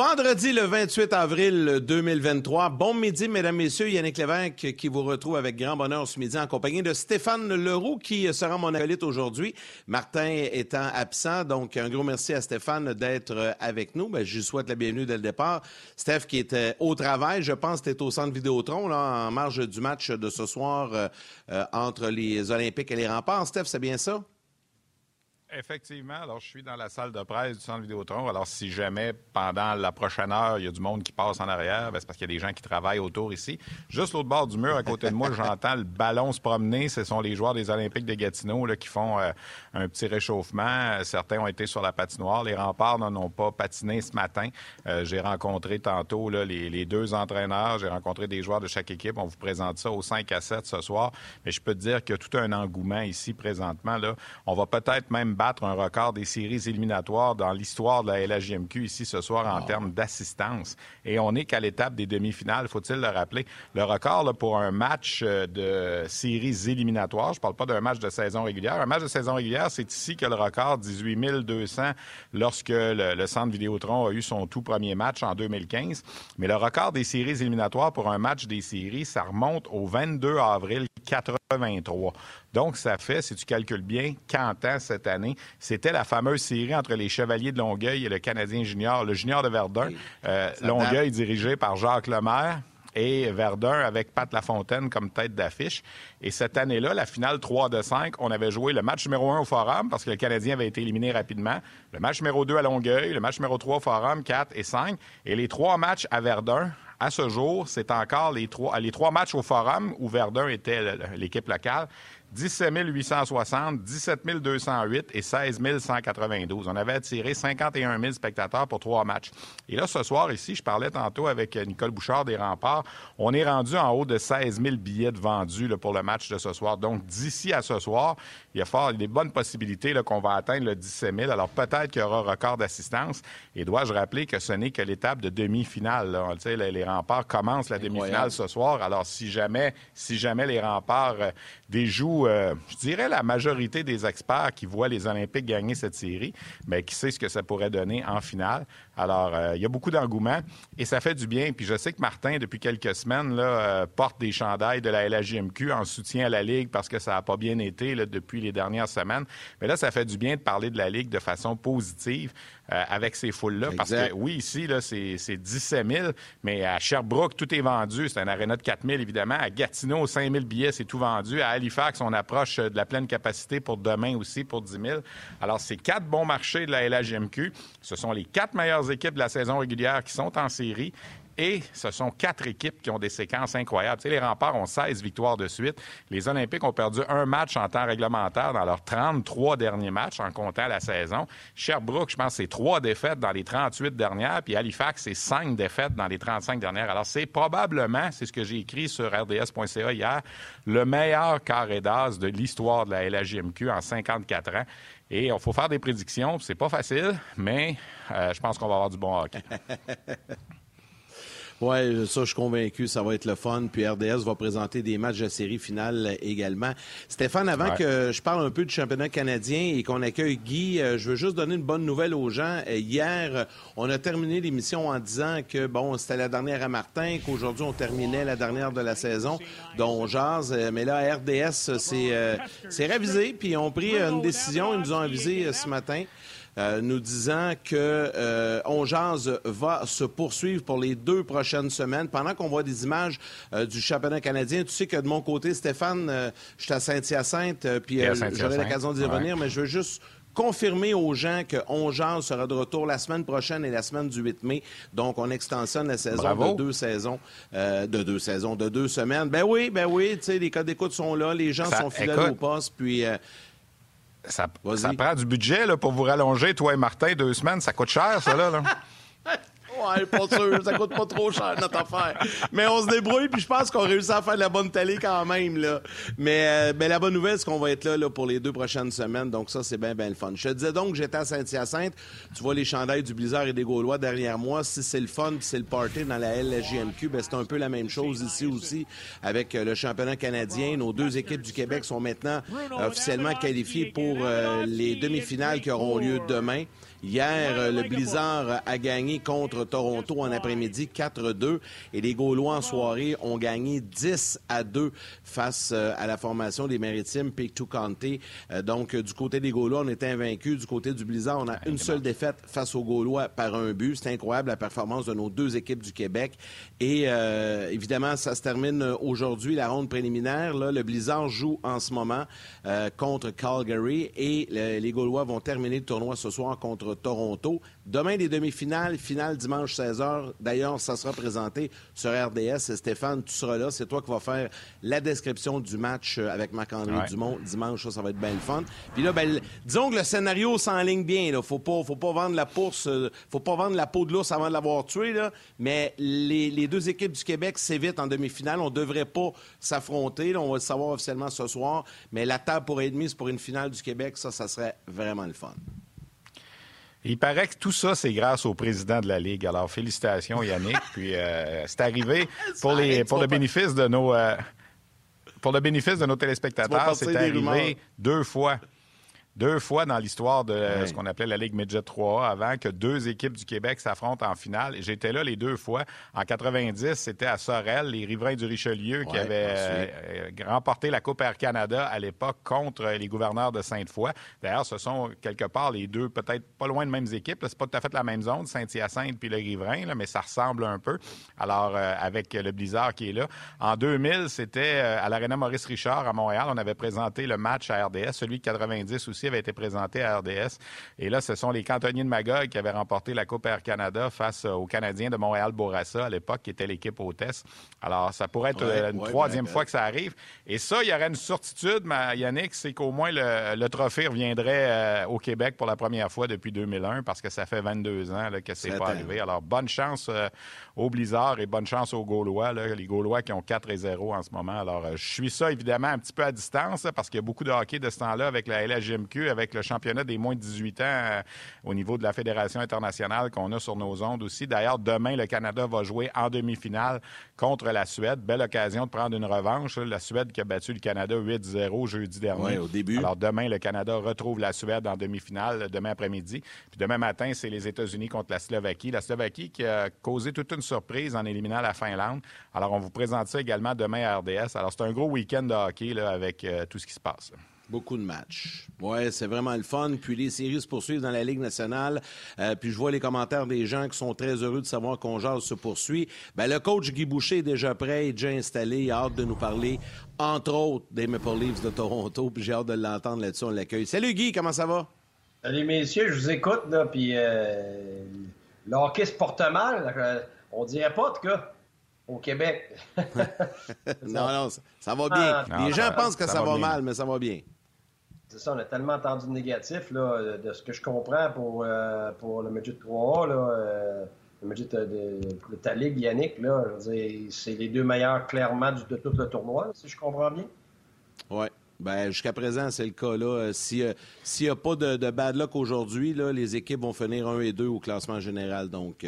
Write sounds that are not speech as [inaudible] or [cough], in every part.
Vendredi le 28 avril 2023. Bon midi, mesdames, messieurs. Yannick Lévesque qui vous retrouve avec grand bonheur ce midi en compagnie de Stéphane Leroux qui sera mon acolyte aujourd'hui. Martin étant absent, donc un gros merci à Stéphane d'être avec nous. Ben, je lui souhaite la bienvenue dès le départ. Steph qui était au travail, je pense tu au centre Vidéotron en marge du match de ce soir euh, euh, entre les Olympiques et les Remparts. Steph, c'est bien ça? Effectivement. Alors, je suis dans la salle de presse du Centre Vidéotron. Alors, si jamais, pendant la prochaine heure, il y a du monde qui passe en arrière, ben, c'est parce qu'il y a des gens qui travaillent autour ici. Juste l'autre bord du mur, à côté de moi, [laughs] j'entends le ballon se promener. Ce sont les joueurs des Olympiques de Gatineau là, qui font euh, un petit réchauffement. Certains ont été sur la patinoire. Les remparts n'en ont pas patiné ce matin. Euh, j'ai rencontré tantôt là, les, les, deux entraîneurs. J'ai rencontré des joueurs de chaque équipe. On vous présente ça au 5 à 7 ce soir. Mais je peux te dire qu'il y a tout un engouement ici présentement. Là. On va peut-être même battre un record des séries éliminatoires dans l'histoire de la LHJMQ ici ce soir en termes d'assistance. Et on n'est qu'à l'étape des demi-finales, faut-il le rappeler. Le record là, pour un match euh, de séries éliminatoires, je ne parle pas d'un match de saison régulière. Un match de saison régulière, c'est ici que le record, 18 200, lorsque le, le Centre Vidéotron a eu son tout premier match en 2015. Mais le record des séries éliminatoires pour un match des séries, ça remonte au 22 avril 83. Donc, ça fait, si tu calcules bien, 40 ans cette année. C'était la fameuse série entre les Chevaliers de Longueuil et le Canadien junior, le junior de Verdun. Euh, Longueuil dirigé par Jacques Lemaire et Verdun avec Pat Lafontaine comme tête d'affiche. Et cette année-là, la finale 3 de 5, on avait joué le match numéro 1 au Forum parce que le Canadien avait été éliminé rapidement, le match numéro 2 à Longueuil, le match numéro 3 au Forum, 4 et 5, et les trois matchs à Verdun. À ce jour, c'est encore les trois, les trois matchs au Forum où Verdun était l'équipe locale. 17 860, 17 208 et 16 192. On avait attiré 51 000 spectateurs pour trois matchs. Et là, ce soir, ici, je parlais tantôt avec Nicole Bouchard des Remparts. On est rendu en haut de 16 000 billets vendus là, pour le match de ce soir. Donc, d'ici à ce soir, il y a fort des bonnes possibilités qu'on va atteindre le 17 000. Alors, peut-être qu'il y aura record d'assistance. Et dois-je rappeler que ce n'est que l'étape de demi-finale. Les, les Remparts commencent la demi-finale ce soir. Alors, si jamais, si jamais les Remparts déjouent euh, je dirais, la majorité des experts qui voient les Olympiques gagner cette série, mais qui sait ce que ça pourrait donner en finale. Alors, euh, il y a beaucoup d'engouement et ça fait du bien. Puis je sais que Martin, depuis quelques semaines, là, euh, porte des chandails de la LHJMQ en soutien à la Ligue parce que ça n'a pas bien été là, depuis les dernières semaines. Mais là, ça fait du bien de parler de la Ligue de façon positive. Euh, avec ces foules-là. Parce que oui, ici, là, c'est, 17 000, mais à Sherbrooke, tout est vendu. C'est un aréna de 4 000, évidemment. À Gatineau, 5 000 billets, c'est tout vendu. À Halifax, on approche de la pleine capacité pour demain aussi, pour 10 000. Alors, c'est quatre bons marchés de la LHMQ. Ce sont les quatre équipes de la saison régulière qui sont en série. Et ce sont quatre équipes qui ont des séquences incroyables. Tu sais, les remparts ont 16 victoires de suite. Les Olympiques ont perdu un match en temps réglementaire dans leurs 33 derniers matchs en comptant la saison. Sherbrooke, je pense, c'est trois défaites dans les 38 dernières. Puis Halifax, c'est cinq défaites dans les 35 dernières. Alors, c'est probablement, c'est ce que j'ai écrit sur rds.ca hier, le meilleur carré d'as de l'histoire de la LHJMQ en 54 ans. Et il faut faire des prédictions. C'est pas facile, mais euh, je pense qu'on va avoir du bon hockey. [laughs] Oui, ça, je suis convaincu, ça va être le fun. Puis RDS va présenter des matchs de série finale également. Stéphane, avant que je parle un peu du championnat canadien et qu'on accueille Guy, euh, je veux juste donner une bonne nouvelle aux gens. Euh, hier, on a terminé l'émission en disant que, bon, c'était la dernière à Martin, qu'aujourd'hui, on terminait la dernière de la saison, dont jase. Euh, mais là, RDS, c'est révisé, puis ils ont pris une décision. Ils nous ont avisé ce matin. Euh, nous disant que euh, On va se poursuivre pour les deux prochaines semaines. Pendant qu'on voit des images euh, du championnat canadien, tu sais que de mon côté, Stéphane, je suis à Saint-Hyacinthe, puis j'aurai l'occasion d'y revenir, mais je veux juste confirmer aux gens que Ongeance sera de retour la semaine prochaine et la semaine du 8 mai. Donc, on extensionne la saison de deux saisons, euh, de deux saisons, de deux semaines. Ben oui, ben oui, tu sais, les codes d'écoute sont là, les gens sont fidèles au poste, puis... Euh, ça, ça, prend du budget là, pour vous rallonger, toi et Martin, deux semaines. Ça coûte cher, ça, là. là. [laughs] Ouais, pas sûr, ça coûte pas trop cher notre affaire. Mais on se débrouille, puis je pense qu'on réussit à faire de la bonne télé quand même. Là. Mais, euh, ben, la bonne nouvelle, c'est qu'on va être là, là, pour les deux prochaines semaines. Donc ça, c'est bien, bien le fun. Je te disais donc j'étais à Saint-Hyacinthe. Tu vois les chandails du Blizzard et des Gaulois derrière moi. Si c'est le fun, c'est le party dans la LGMQ, ben, c'est un peu la même chose ici aussi avec euh, le championnat canadien. Nos deux équipes du Québec sont maintenant officiellement qualifiées pour euh, les demi-finales qui auront lieu demain. Hier, euh, le Blizzard a gagné contre Toronto en après-midi 4-2 et les Gaulois en soirée ont gagné 10 à 2 face euh, à la formation des Maritimes Pictou County. Euh, donc, du côté des Gaulois, on était invaincus. Du côté du Blizzard, on a une seule défaite face aux Gaulois par un but. C'est incroyable la performance de nos deux équipes du Québec. Et évidemment, ça se termine aujourd'hui, la ronde préliminaire. Là, le Blizzard joue en ce moment contre Calgary et les Gaulois vont terminer le tournoi ce soir contre Toronto. Demain, les demi-finales, finale dimanche 16h. D'ailleurs, ça sera présenté sur RDS. Stéphane, tu seras là. C'est toi qui vas faire la description du match euh, avec Marc-André Dumont. Dimanche, ça, va être bien le fun. Puis là, ben, disons que le scénario s'enligne bien. Il Faut pas, faut pas vendre la pourse, euh, faut pas vendre la peau de l'ours avant de l'avoir tué. Là. Mais les, deux équipes du Québec s'évitent en demi-finale. On devrait pas s'affronter. On va le savoir officiellement ce soir. Mais la table pour être mise pour une finale du Québec, ça, ça serait vraiment le fun. Il paraît que tout ça, c'est grâce au président de la Ligue. Alors, félicitations, Yannick. Puis, euh, c'est arrivé [laughs] pour, les, pour le bénéfice de nos... Euh, pour le bénéfice de nos téléspectateurs, c'est arrivé deux fois deux fois dans l'histoire de ce qu'on appelait la Ligue Midget 3 avant que deux équipes du Québec s'affrontent en finale. J'étais là les deux fois. En 90, c'était à Sorel, les riverains du Richelieu qui avaient euh, remporté la Coupe Air Canada à l'époque contre les gouverneurs de Sainte-Foy. D'ailleurs, ce sont quelque part les deux, peut-être pas loin de mêmes équipes. C'est pas tout à fait la même zone, Saint-Hyacinthe puis le Riverain, mais ça ressemble un peu. Alors, euh, avec le Blizzard qui est là. En 2000, c'était euh, à l'Arena Maurice Richard à Montréal. On avait présenté le match à RDS, celui de 90 aussi avait été présenté à RDS. Et là, ce sont les cantonniers de Magog qui avaient remporté la Coupe Air Canada face aux Canadiens de Montréal-Bourassa à l'époque, qui était l'équipe hôtesse. Alors, ça pourrait être euh, une troisième fois que ça arrive. Et ça, il y aurait une certitude, Yannick, c'est qu'au moins le, trophée reviendrait euh, au Québec pour la première fois depuis 2001 parce que ça fait 22 ans là, que c'est pas arrivé. Alors, bonne chance euh, aux Blizzards et bonne chance aux Gaulois. les Gaulois qui ont 4 et 0 en ce moment. Alors, je suis ça évidemment un petit peu à distance parce qu'il y a beaucoup de hockey de ce temps-là avec la LHGMQ avec le championnat des moins de 18 ans euh, au niveau de la Fédération internationale qu'on a sur nos ondes aussi. D'ailleurs, demain, le Canada va jouer en demi-finale contre la Suède. Belle occasion de prendre une revanche. La Suède qui a battu le Canada 8-0 jeudi dernier. Oui, au début. Alors, demain, le Canada retrouve la Suède en demi-finale demain après-midi. Puis demain matin, c'est les États-Unis contre la Slovaquie. La Slovaquie qui a causé toute une surprise en éliminant la Finlande. Alors, on vous présente ça également demain à RDS. Alors, c'est un gros week-end de hockey là, avec euh, tout ce qui se passe. Beaucoup de matchs. Ouais, c'est vraiment le fun. Puis les séries se poursuivent dans la Ligue nationale. Euh, puis je vois les commentaires des gens qui sont très heureux de savoir qu'on jase se poursuit. Ben, le coach Guy Boucher est déjà prêt, est déjà installé. Il a hâte de nous parler, entre autres, des Maple Leafs de Toronto. Puis j'ai hâte de l'entendre là-dessus. On l'accueille. Salut Guy, comment ça va? Salut messieurs, je vous écoute. Là, puis euh, le hockey se porte mal. Euh, on dirait pas, en tout cas au Québec. [laughs] non, non, ça, va bien. Ah, les gens pensent que ça, va, mal, mais ça va bien. C'est ça, on a tellement entendu de négatif, là, de ce que je comprends pour, euh, pour le Midget 3A, là, euh, le Midget de, de, ligue, Yannick, là, c'est les deux meilleurs clairement de tout le tournoi, si je comprends bien. Oui. Ben, jusqu'à présent, c'est le cas. là. Euh, s'il n'y a pas de, bad luck aujourd'hui, les équipes vont finir 1 et 2 au classement général. Donc,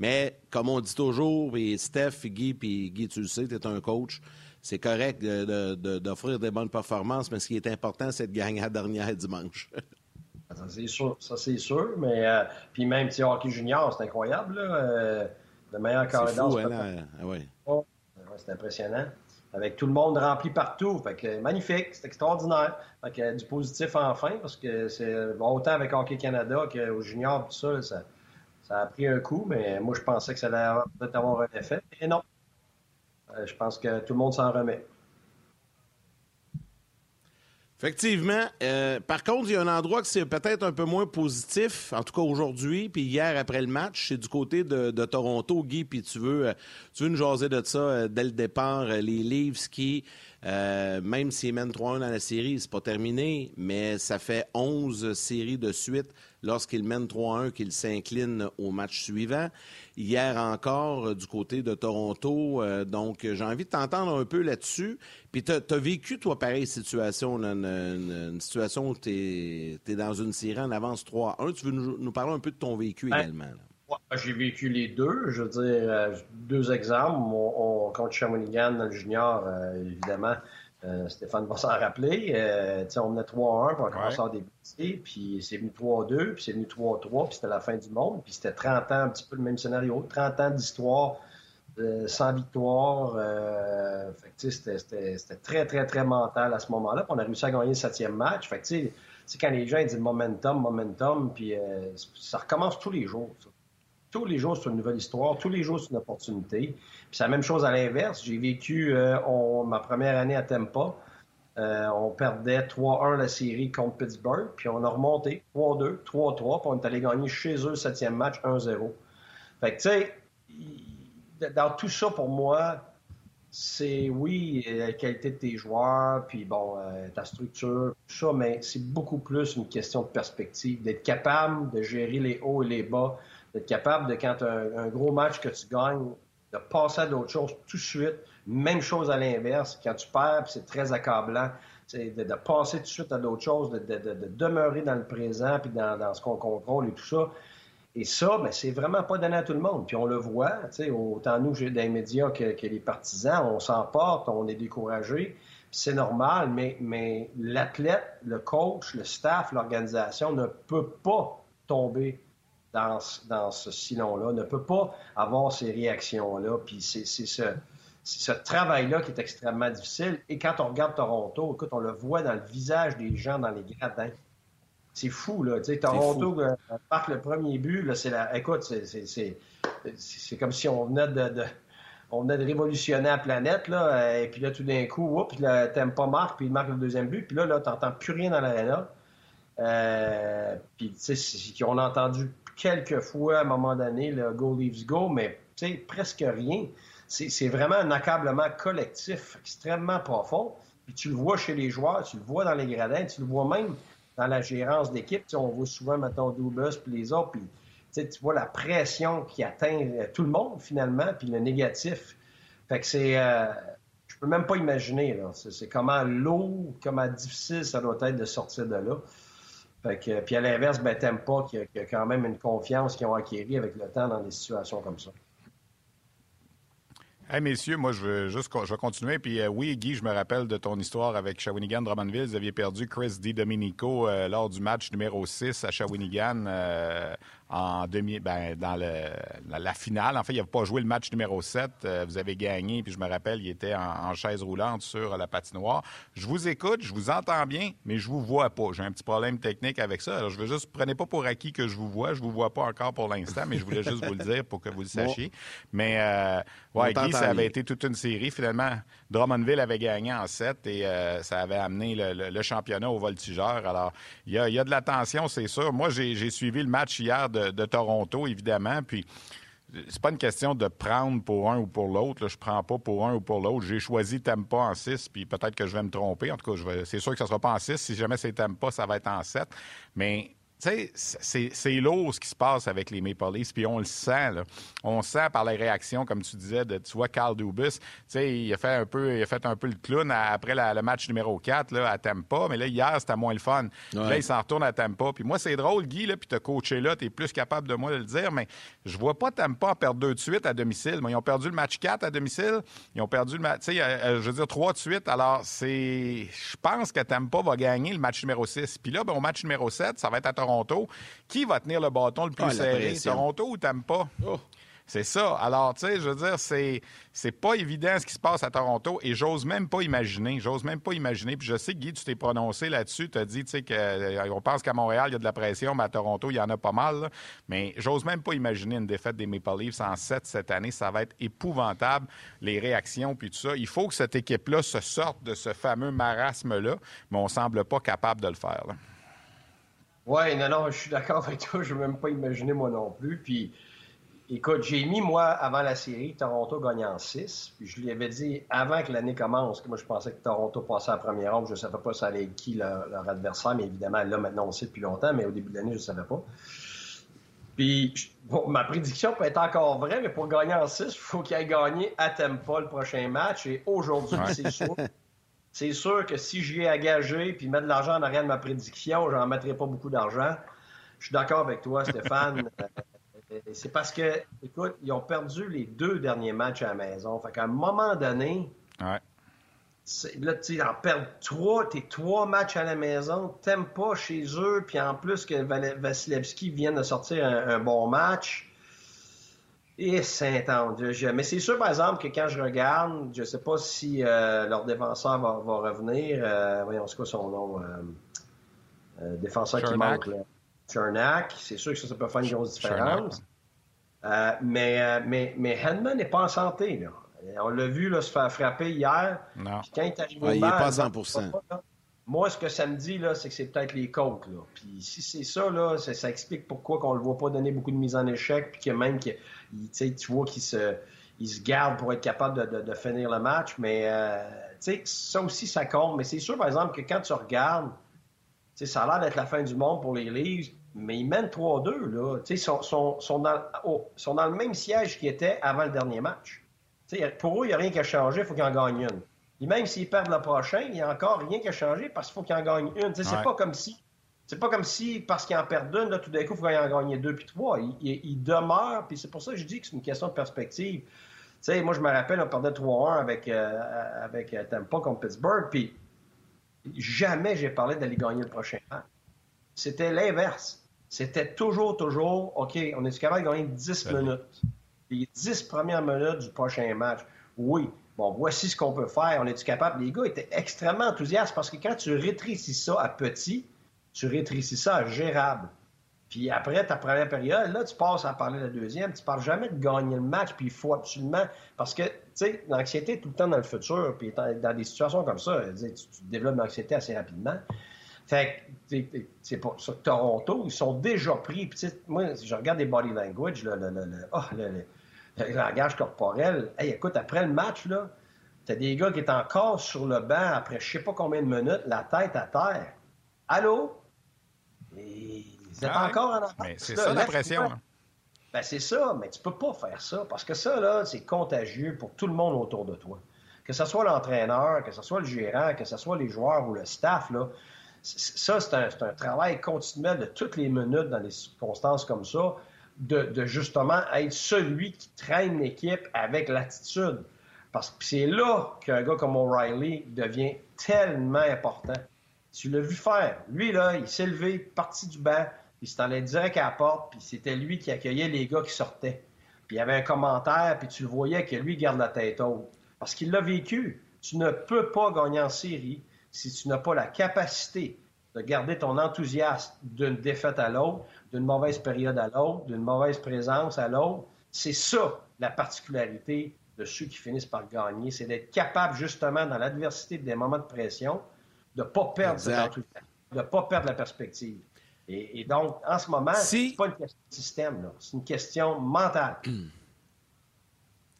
mais comme on dit toujours, et Steph, Guy, puis Guy, tu le sais, tu es un coach c'est correct d'offrir des bonnes performances, mais ce qui est important, c'est de gagner la dernière dimanche. [laughs] ça, c'est sûr. Ça, c'est sûr. Mais euh, puis même, si hockey junior, c'est incroyable. Là, euh, le meilleur corridor. C'est hein, ah ouais. c'est impressionnant. Avec tout le monde rempli partout. Fait que, magnifique, c'est extraordinaire. Fait que, du positif enfin, parce que c'est autant avec Hockey Canada qu'au junior, tout ça, ça, ça, a pris un coup, mais moi, je pensais que ça allait peut-être avoir un effet. Et non, euh, je pense que tout le monde s'en remet. Effectivement. Euh, par contre, il y a un endroit que c'est peut-être un peu moins positif, en tout cas aujourd'hui, puis hier après le match, c'est du côté de, Toronto, Guy, puis tu veux, euh, tu veux nous jaser de ça euh, dès le départ, les Leafs qui, même s'ils mènent 3-1 dans la série, c'est pas terminé, mais ça fait 11 séries de suite lorsqu'ils mènent 3-1 qu'ils s'inclinent au match suivant hier encore euh, du côté de Toronto. Euh, donc, j'ai envie de t'entendre un peu là-dessus. Puis, tu as, vécu, toi, pareille situation, une, situation où tu es, dans une série en avance 3-1. Tu veux nous, parler un peu de ton vécu ben, également? J'ai vécu les deux. Je veux dire, euh, deux exemples. On, contre Shawinigan dans le junior, évidemment, euh, Stéphane va s'en rappeler. Euh, on menait 3-1, puis on commençait à débuter, puis c'est venu 3-2, puis c'est venu 3-3, puis c'était la fin du monde. Puis c'était 30 ans, un petit peu le même scénario. 30 ans d'histoire euh, sans victoire. c'était très, très, très mental à ce moment-là. On a réussi à gagner le septième match. Fait que, quand les gens disent momentum, momentum, puis ça recommence tous les jours. Tous les jours, c'est une nouvelle histoire. Tous les jours, c'est une opportunité. Puis c'est la même chose à l'inverse. J'ai vécu euh, ma première année à Tampa. Euh, on perdait 3-1 la série contre Pittsburgh, puis on a remonté 3-2, 3-3, puis on est allé gagner chez eux septième match 1-0. Fait que, tu sais, dans tout ça, pour moi, c'est, oui, la qualité de tes joueurs, puis bon, euh, ta structure, tout ça, mais c'est beaucoup plus une question de perspective, d'être capable de gérer les hauts et les bas, d'être capable de, quand un, gros match que tu gagnes, de passer à d'autres choses tout de suite. Même chose à l'inverse. Quand tu perds, c'est très accablant. De, de, passer tout de suite à d'autres choses, de, de, demeurer dans le présent, puis dans, dans ce qu'on contrôle et tout ça. Et ça, ben, c'est vraiment pas donné à tout le monde. Puis on le voit, autant nous, j'ai des médias que, que, les partisans, on s'emporte, on est découragé. C'est normal, mais, mais l'athlète, le coach, le staff, l'organisation ne peut pas tomber dans, ce silon-là, ne peut pas avoir ces réactions-là. Puis c'est ce, travail-là qui est extrêmement difficile. Et quand on regarde Toronto, écoute, on le voit dans le visage des gens dans les gradins. C'est fou, là. Tu sais, Toronto euh, marque le premier but, là, c'est la. Écoute, c'est comme si on venait de, on venait de révolutionner la planète, là, et puis là, tout d'un coup, oups, le pas marque, puis il marque le deuxième but, puis là, là, t'entends plus rien dans l'aréna. Euh, puis, tu sais, on a entendu quelques fois à un moment donné le Go Leaves Go, mais presque rien. C'est vraiment un accablement collectif extrêmement profond. Puis tu le vois chez les joueurs, tu le vois dans les gradins, tu le vois même dans la gérance d'équipe. On voit souvent, mettons, Dubus puis les autres, puis tu vois la pression qui atteint euh, tout le monde finalement, puis le négatif. Fait que c'est... Euh, je peux même pas imaginer, C'est comment lourd, comment difficile ça doit être de sortir de là puis à l'inverse, ben, t'aimes pas qu'il y, a quand même une confiance qu'ils ont acquérie avec le temps dans des situations comme ça. Hey, messieurs, moi, je veux juste je vais continuer. Puis euh, oui, Guy, je me rappelle de ton histoire avec Shawinigan Drummondville. Vous aviez perdu Chris Di Domenico euh, lors du match numéro 6 à Shawinigan. Euh, en demi, ben, dans le, la, finale. En fait, il n'avait pas joué le match numéro 7. Euh, vous avez gagné, puis je me rappelle, il était en, chaise roulante sur la patinoire. Je vous écoute, je vous entends bien, mais je vous vois pas. J'ai un petit problème technique avec ça. Alors, je veux juste, prenez pas pour acquis que je vous vois. Je vous vois pas encore pour l'instant, mais je voulais juste vous le dire pour que vous le sachiez. Mais, euh, ouais, Guy, ça avait été toute une série. Finalement, Drummondville avait gagné en 7 et euh, ça avait amené le, championnat au voltigeur. Alors, il y a, y a de la tension, c'est sûr. Moi, j'ai suivi le match hier de, Toronto, évidemment. Puis c'est pas une question de prendre pour un ou pour l'autre. Je prends pas pour un ou pour l'autre. J'ai choisi Tampa en 6, puis peut-être que je vais me tromper. En tout cas, c'est sûr que ça sera pas en 6. Si jamais c'est Tampa, ça va être en 7. Mais tu sais, c'est lourd ce qui se passe avec les Maple Leafs, puis on le sent. Là. On sent par les réactions, comme tu disais, de, tu vois, Carl Dubus, tu sais, il a fait un peu, il a fait un peu le clown après le match numéro 4 là, à Tampa, mais là, hier, c'était moins le fun. Là, il s'en retourne à Tampa. Puis moi, c'est drôle, Guy, là, puis t'as coaché là, t'es plus capable de moi de le dire, mais je vois pas Tampa perdre deux de suite à domicile. ils ont perdu le match 4 à domicile, ils ont perdu le match, tu sais, euh, euh, je veux dire, trois de suite. Alors, c'est, je pense que Tampa va gagner le match numéro 6. Puis là, ben, au match numéro 7, ça va être à Toronto. Qui va tenir le bâton le plus ah, serré? Toronto ou Tampa? Oh. C'est ça. Alors, tu sais, je veux dire, c'est, c'est pas évident ce qui se passe à Toronto et j'ose même pas imaginer. J'ose même pas imaginer. Puis je sais, Guy, tu t'es prononcé là-dessus. Tu as dit, tu sais, qu'on euh, pense qu'à Montréal, il y a de la pression, mais à Toronto, il y en a pas mal. Mais j'ose même pas imaginer une défaite des Maple Leafs en 7 cette année. Ça va être épouvantable, les réactions, puis tout ça. Il faut que cette équipe-là se sorte de ce fameux marasme-là, mais on semble pas capable de le faire. Oui, non, non, je suis d'accord avec toi. Je ne veux même pas imaginer moi non plus. Puis Écoute, j'ai mis, moi, avant la série, Toronto gagnait en 6. Puis je lui avais dit, avant que l'année commence, que moi, je pensais que Toronto passait à la première ronde. Je ne savais pas ça allait être qui leur, adversaire, mais évidemment, là, maintenant, on sait depuis longtemps, mais au début de l'année, je ne savais pas. Puis, ma prédiction peut être encore vraie, mais pour gagner en 6, il faut qu'il ait gagné à Tempa le prochain match. Et aujourd'hui, c'est sûr. C'est sûr que si j'y ai engagé puis mettre de l'argent en arrière de ma prédiction, j'en mettrai pas beaucoup d'argent. Je suis d'accord avec toi, Stéphane. [laughs] c'est parce que, écoute, ils ont perdu les deux derniers matchs à la maison. Fait qu'à un moment donné, ouais. là, tu en perdre trois, tes trois matchs à la maison, t'aimes pas chez eux, puis en plus que Vasilevski vient de sortir un, bon match. Et c'est Mais c'est sûr, par exemple, que quand je regarde, je sais pas si euh, leur défenseur va, revenir. Euh, voyons, c'est quoi son nom? Euh, défenseur qui manque. Là? Chernak. C'est sûr que ça, peut faire une grosse différence. Euh, mais, mais, mais Henman n'est pas en santé. Là. On l'a vu là, se faire frapper hier. Non. quand il est il n'est pas à 100 Moi, ce que ça me dit, là, c'est que c'est peut-être les côtes. Là. Puis si c'est ça, là, ça, explique pourquoi on ne le voit pas donner beaucoup de mise en échec, puis que même que, tu vois qu'il se, il garde pour être capable de, finir le match. Mais euh, ça aussi, ça compte. Mais c'est sûr, par exemple, que quand tu regardes ça a l'air d'être la fin du monde pour les Leafs, mais ils mènent 3-2. Là. Ils sont, sont, dans, sont dans le même siège qu'ils étaient avant le dernier match. pour eux, il n'y a rien qui a changé, il faut qu'ils en gagnent une. Et même s'ils perdent le prochain, il n'y a encore rien qui a changé parce qu'il faut qu'ils en gagnent une. C'est pas comme si. C'est pas comme si, parce qu'ils en perdent une, là, tout d'un coup, il faut qu'ils en gagnent deux puis trois. Ils, demeurent, puis c'est pour ça que je dis que c'est une question de perspective. sais, moi, je me rappelle, on perdait 3-1 avec, euh, avec euh, Tampa contre Pittsburgh, puis jamais j'ai parlé d'aller gagner le prochain match. C'était l'inverse. C'était toujours, toujours, OK, on est capable de gagner 10 minutes? Les 10 premières minutes du prochain match. Oui, bon, voici ce qu'on peut faire. On est capable? Les gars étaient extrêmement enthousiastes parce que quand tu rétrécis ça à petit, tu rétrécis ça à gérable. Puis après ta première période, là, tu passes à parler de la deuxième. Tu parles jamais de gagner le match, puis il faut absolument. Parce que, tu sais, l'anxiété tout le temps dans le futur, puis dans des situations comme ça, tu, développes l'anxiété assez rapidement. Fait que, c'est pas sur Toronto, ils sont déjà pris. Puis, moi, je regarde des body language, le, le, le, oh, le langage corporel. Hey, écoute, après le match, là, t'as des gars qui sont encore sur le banc après je sais pas combien de minutes, la tête à terre. Allô? Vous êtes ah encore en Mais c'est ça la pression. Hein. Ben, c'est ça, mais tu peux pas faire ça parce que ça, là, c'est contagieux pour tout le monde autour de toi. Que ce soit l'entraîneur, que ce soit le gérant, que ce soit les joueurs ou le staff, là, ça, c'est un, travail continuel de toutes les minutes dans des circonstances comme ça, de, justement être celui qui traîne l'équipe avec l'attitude. Parce que c'est là qu'un gars comme O'Reilly devient tellement important. Tu l'as vu faire. Lui, là, il s'est levé, parti du banc, il s'est allé direct à la porte, puis c'était lui qui accueillait les gars qui sortaient. Puis il y avait un commentaire, puis tu le voyais que lui garde la tête haute. Parce qu'il l'a vécu. Tu ne peux pas gagner en série si tu n'as pas la capacité de garder ton enthousiasme d'une défaite à l'autre, d'une mauvaise période à l'autre, d'une mauvaise présence à l'autre. C'est ça la particularité de ceux qui finissent par gagner, c'est d'être capable justement dans l'adversité des moments de pression de ne pas perdre de ne pas perdre la perspective. Et, donc, en ce moment, ce n'est pas une question de système, c'est une question mentale. [clears throat]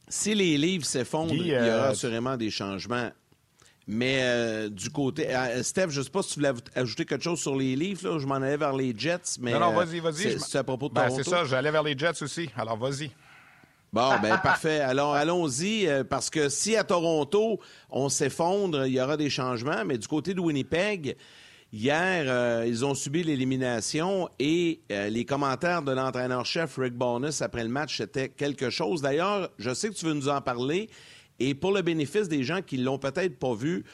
Si les livres s'effondrent, il y aura euh, assurément des changements. Mais euh, du côté. Euh, Steph, je ne sais pas si tu voulais ajouter quelque chose sur les livres. Là. Je m'en allais vers les Jets. Mais, non, non, vas-y, vas-y. C'est à propos de ben, C'est ça, j'allais vers les Jets aussi. Alors, vas-y. Bon, ben [laughs] parfait. Alors, allons-y, parce que si à Toronto, on s'effondre, il y aura des changements, mais du côté de Winnipeg, Hier, euh, ils ont subi l'élimination et euh, les commentaires de l'entraîneur-chef Rick Bonus après le match, c'était quelque chose. D'ailleurs, je sais que tu veux nous en parler et pour le bénéfice des gens qui l'ont peut-être pas vu,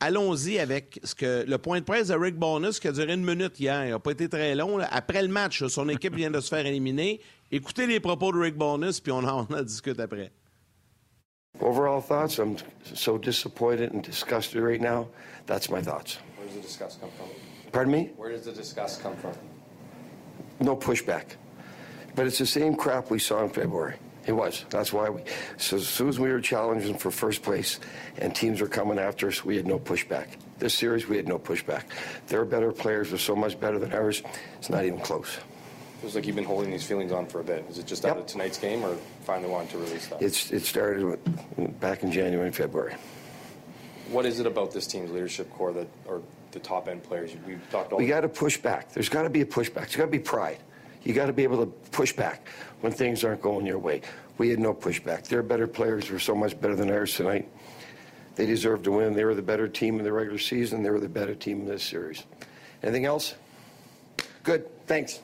allons-y avec ce que le point de presse de Rick Bonus qui a duré une minute hier. Il n'a pas été très long. Après le match, son équipe vient de se faire éliminer. Écoutez les propos de Rick Bonus, puis on en, on en discute après. Overall thoughts, I'm so disappointed and disgusted right now. That's my thoughts. Where does the disgust come from? Pardon me? Where does the disgust come from? No pushback. But it's the same crap we saw in February. It was. That's why we. So as soon as we were challenging for first place and teams were coming after us, we had no pushback. This series, we had no pushback. Their better players were so much better than ours. It's not even close. Feels like you've been holding these feelings on for a bit. Is it just out Yep. of tonight's game, or finally wanted to release that? It's it started with, back in January and February. what is it about this team's leadership core that, or the top end players? We've talked all. We got to push back. There's got to be a pushback. There's got to be pride. You got to be able to push back when things aren't going your way. We had no pushback. Their better players were so much better than ours tonight. They deserved to win. They were the better team in the regular season. They were the better team in this series. Anything else? Good. Thanks.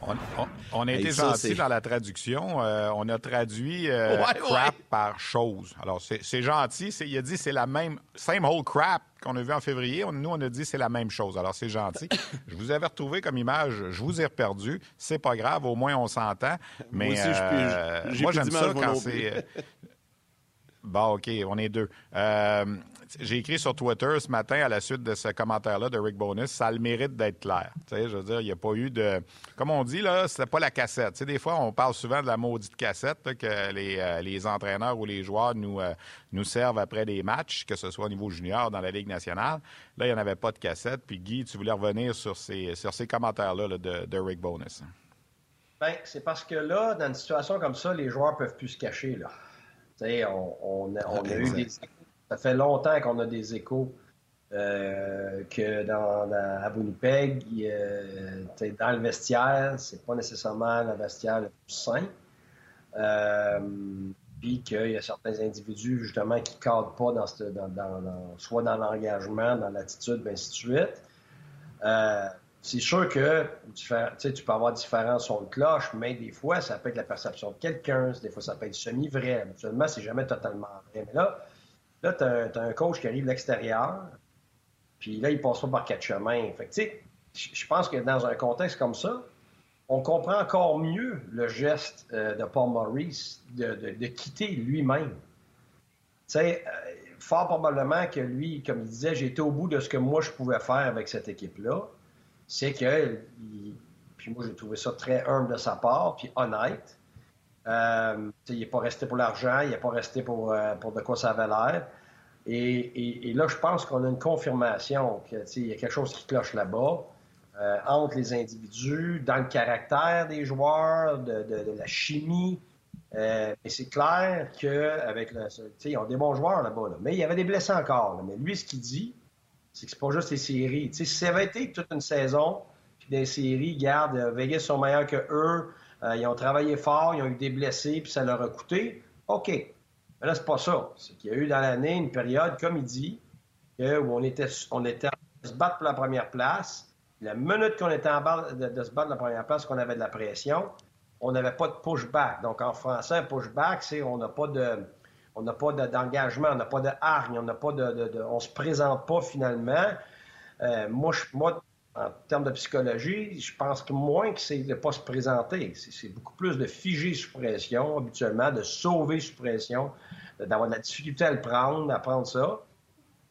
On, on- on a été ça, gentil dans la traduction. Euh, on a traduit euh, Ouais, crap ouais. par chose. Alors, c'est c'est gentil. C'est- Il a dit c'est la même, same old crap qu'on a vu en février. On- nous, on a dit c'est la même chose. Alors, c'est gentil. [coughs] je vous avais retrouvé comme image. Je vous ai reperdu. C'est pas grave. Au moins, on s'entend. Mais aussi, je suis- euh, moi, plus j'aime ça moi quand c'est... euh, Bon, OK, on est deux. Euh, j'ai écrit sur Twitter ce matin à la suite de ce commentaire-là de Rick Bonus, ça a le mérite d'être clair. Tu sais, je veux dire, il n'y a pas eu de... Comme on dit, là, c'était pas la cassette. Tu sais, des fois, on parle souvent de la maudite cassette là, que les, euh, les entraîneurs ou les joueurs nous, euh, nous servent après des matchs, que ce soit au niveau junior dans la Ligue nationale. Là, il n'y en avait pas de cassette. Puis Guy, tu voulais revenir sur ces, sur ces commentaires-là là, de, de Rick Bonus. Ben, c'est parce que là, dans une situation comme ça, les joueurs peuvent plus se cacher. Là. Tu sais, on, on a, on a eu des. Ça fait longtemps qu'on a des échos euh, que dans, à Winnipeg, dans le vestiaire, c'est pas nécessairement le vestiaire le plus sain. Euh, puis qu'il y a certains individus, justement, qui ne cadrent pas dans, soit dans l'engagement, dans l'attitude, et ainsi de suite. Euh, c'est sûr que tu peux avoir différents sons de cloche, mais des fois, ça peut être la perception de quelqu'un, des fois, ça peut être semi-vrai. Habituellement, c'est jamais totalement vrai. Mais là, là tu as, un coach qui arrive de l'extérieur, puis là, il passe pas par quatre chemins. Fait tu sais, je pense que dans un contexte comme ça, on comprend encore mieux le geste euh, de Paul Maurice de, de- quitter lui-même. Tu sais, euh, fort probablement que lui, comme il disait, été au bout de ce que moi je pouvais faire avec cette équipe-là. C'est que, puis moi j'ai trouvé ça très humble de sa part, puis honnête. Euh, il n'est pas resté pour l'argent, il n'est pas resté pour, euh, pour de quoi ça avait l'air. Et, là, je pense qu'on a une confirmation que, tu sais, il y a quelque chose qui cloche là-bas. euh, entre les individus, dans le caractère des joueurs, de, la chimie. Et c'est clair qu'avec le. Ils ont des bons joueurs là-bas, là. mais il y avait des blessés encore. Mais lui, ce qu'il dit, c'est que c'est pas juste les séries. Tu sais, si ça avait été toute une saison, puis des séries, garde, Vegas sont meilleurs que eux, euh, ils ont travaillé fort, ils ont eu des blessés, puis ça leur a coûté. OK. Mais là, c'est pas ça. C'est qu'il y a eu dans l'année une période, comme il dit, où on était, on était à se battre pour la première place. La minute qu'on était en bas de, se battre pour la première place, qu'on avait de la pression, on n'avait pas de pushback. Donc, en français, pushback, c'est on n'a pas de. On n'a pas de- d'engagement, on n'a pas de hargne, on n'a pas de, de- de- on se présente pas finalement. Euh, moi, je- moi, en termes de psychologie, je pense que moins que c'est de ne pas se présenter. C'est beaucoup plus de figer sous pression, habituellement, de sauver sous pression, d'avoir de la difficulté à le prendre, à prendre ça.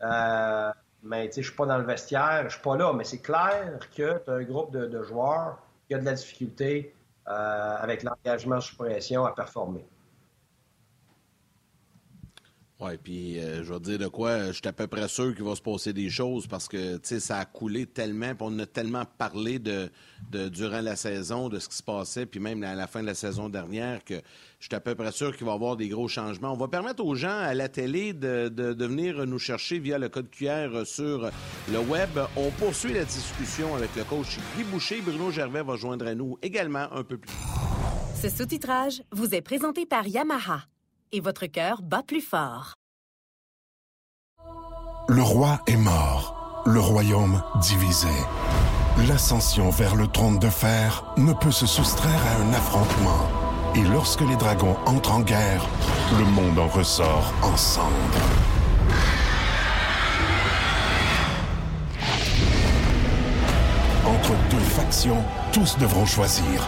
Euh, mais tu sais, je suis pas dans le vestiaire, je suis pas là, mais c'est clair que tu as un groupe de, de joueurs qui a de la difficulté euh, avec l'engagement sous pression à performer. Oui, puis euh, je vais te dire de quoi, je suis à peu près sûr qu'il va se passer des choses parce que, ça a coulé tellement, puis on a tellement parlé de, durant la saison, de ce qui se passait, puis même à la fin de la saison dernière, que je suis à peu près sûr qu'il va y avoir des gros changements. On va permettre aux gens à la télé de, venir nous chercher via le code QR sur le web. On poursuit la discussion avec le coach Guy Boucher. Bruno Gervais va joindre à nous également un peu plus. Ce sous-titrage vous est présenté par Yamaha et votre cœur bat plus fort. Le roi est mort, le royaume divisé. L'ascension vers le trône de fer ne peut se soustraire à un affrontement. Et lorsque les dragons entrent en guerre, le monde en ressort en cendres. Entre deux factions, tous devront choisir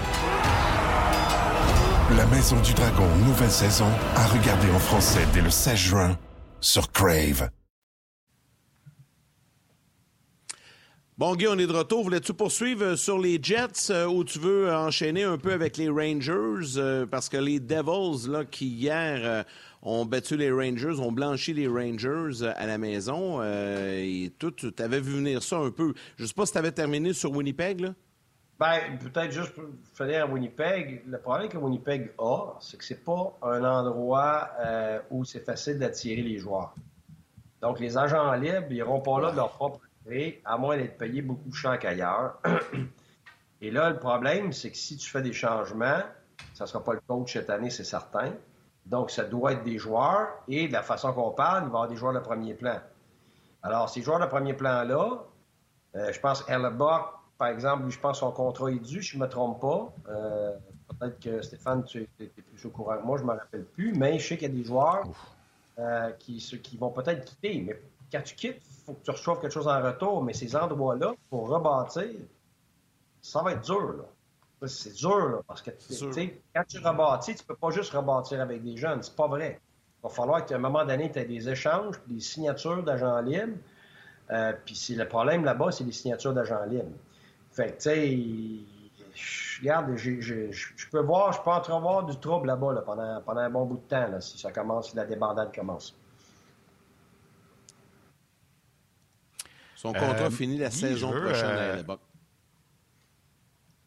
la Maison du Dragon, nouvelle saison, à regarder en français dès le 16 juin sur Crave. Bon, Guy, on est de retour. Voulais-tu poursuivre sur les Jets euh, ou tu veux enchaîner un peu avec les Rangers? Euh, parce que les Devils, là, qui hier euh, ont battu les Rangers, ont blanchi les Rangers à la maison, et tout, tu avais vu venir ça un peu. Je sais pas si tu avais terminé sur Winnipeg, là? Ben, peut-être juste pour finir à Winnipeg. Le problème que Winnipeg a, c'est que c'est pas un endroit où c'est facile d'attirer les joueurs. Donc, les agents libres, ils n'iront pas là de leur propre à moins d'être payé beaucoup plus cher qu'ailleurs. [clears throat] Et là, le problème, c'est que si tu fais des changements, ça ne sera pas le coach cette année, c'est certain. Donc, ça doit être des joueurs. Et de la façon qu'on parle, il va y avoir des joueurs de premier plan. Alors, ces joueurs de premier plan-là, euh, je pense Hellebuck, par exemple, lui, je pense que son contrat est dû, si je ne me trompe pas. Euh, peut-être que Stéphane, tu es, plus au courant que moi, je ne me rappelle plus. Mais je sais qu'il y a des joueurs euh, qui, qui vont peut-être quitter. Mais quand tu quittes, il faut que tu reçoives quelque chose en retour. Mais ces endroits-là, pour rebâtir, ça va être dur. Là. C'est dur, là, parce que quand tu rebâtis, tu ne peux pas juste rebâtir avec des jeunes. C'est pas vrai. Il va falloir qu'à un moment donné, tu aies des échanges, des signatures d'agents libres. Euh, puis le problème là-bas, c'est les signatures d'agents libres. Fait que, tu sais, regarde, je peux voir, je peux entrevoir du trouble là-bas pendant, pendant un bon bout de temps, là, si ça commence, si la débandade commence. Son contrat euh, finit la saison prochaine à euh,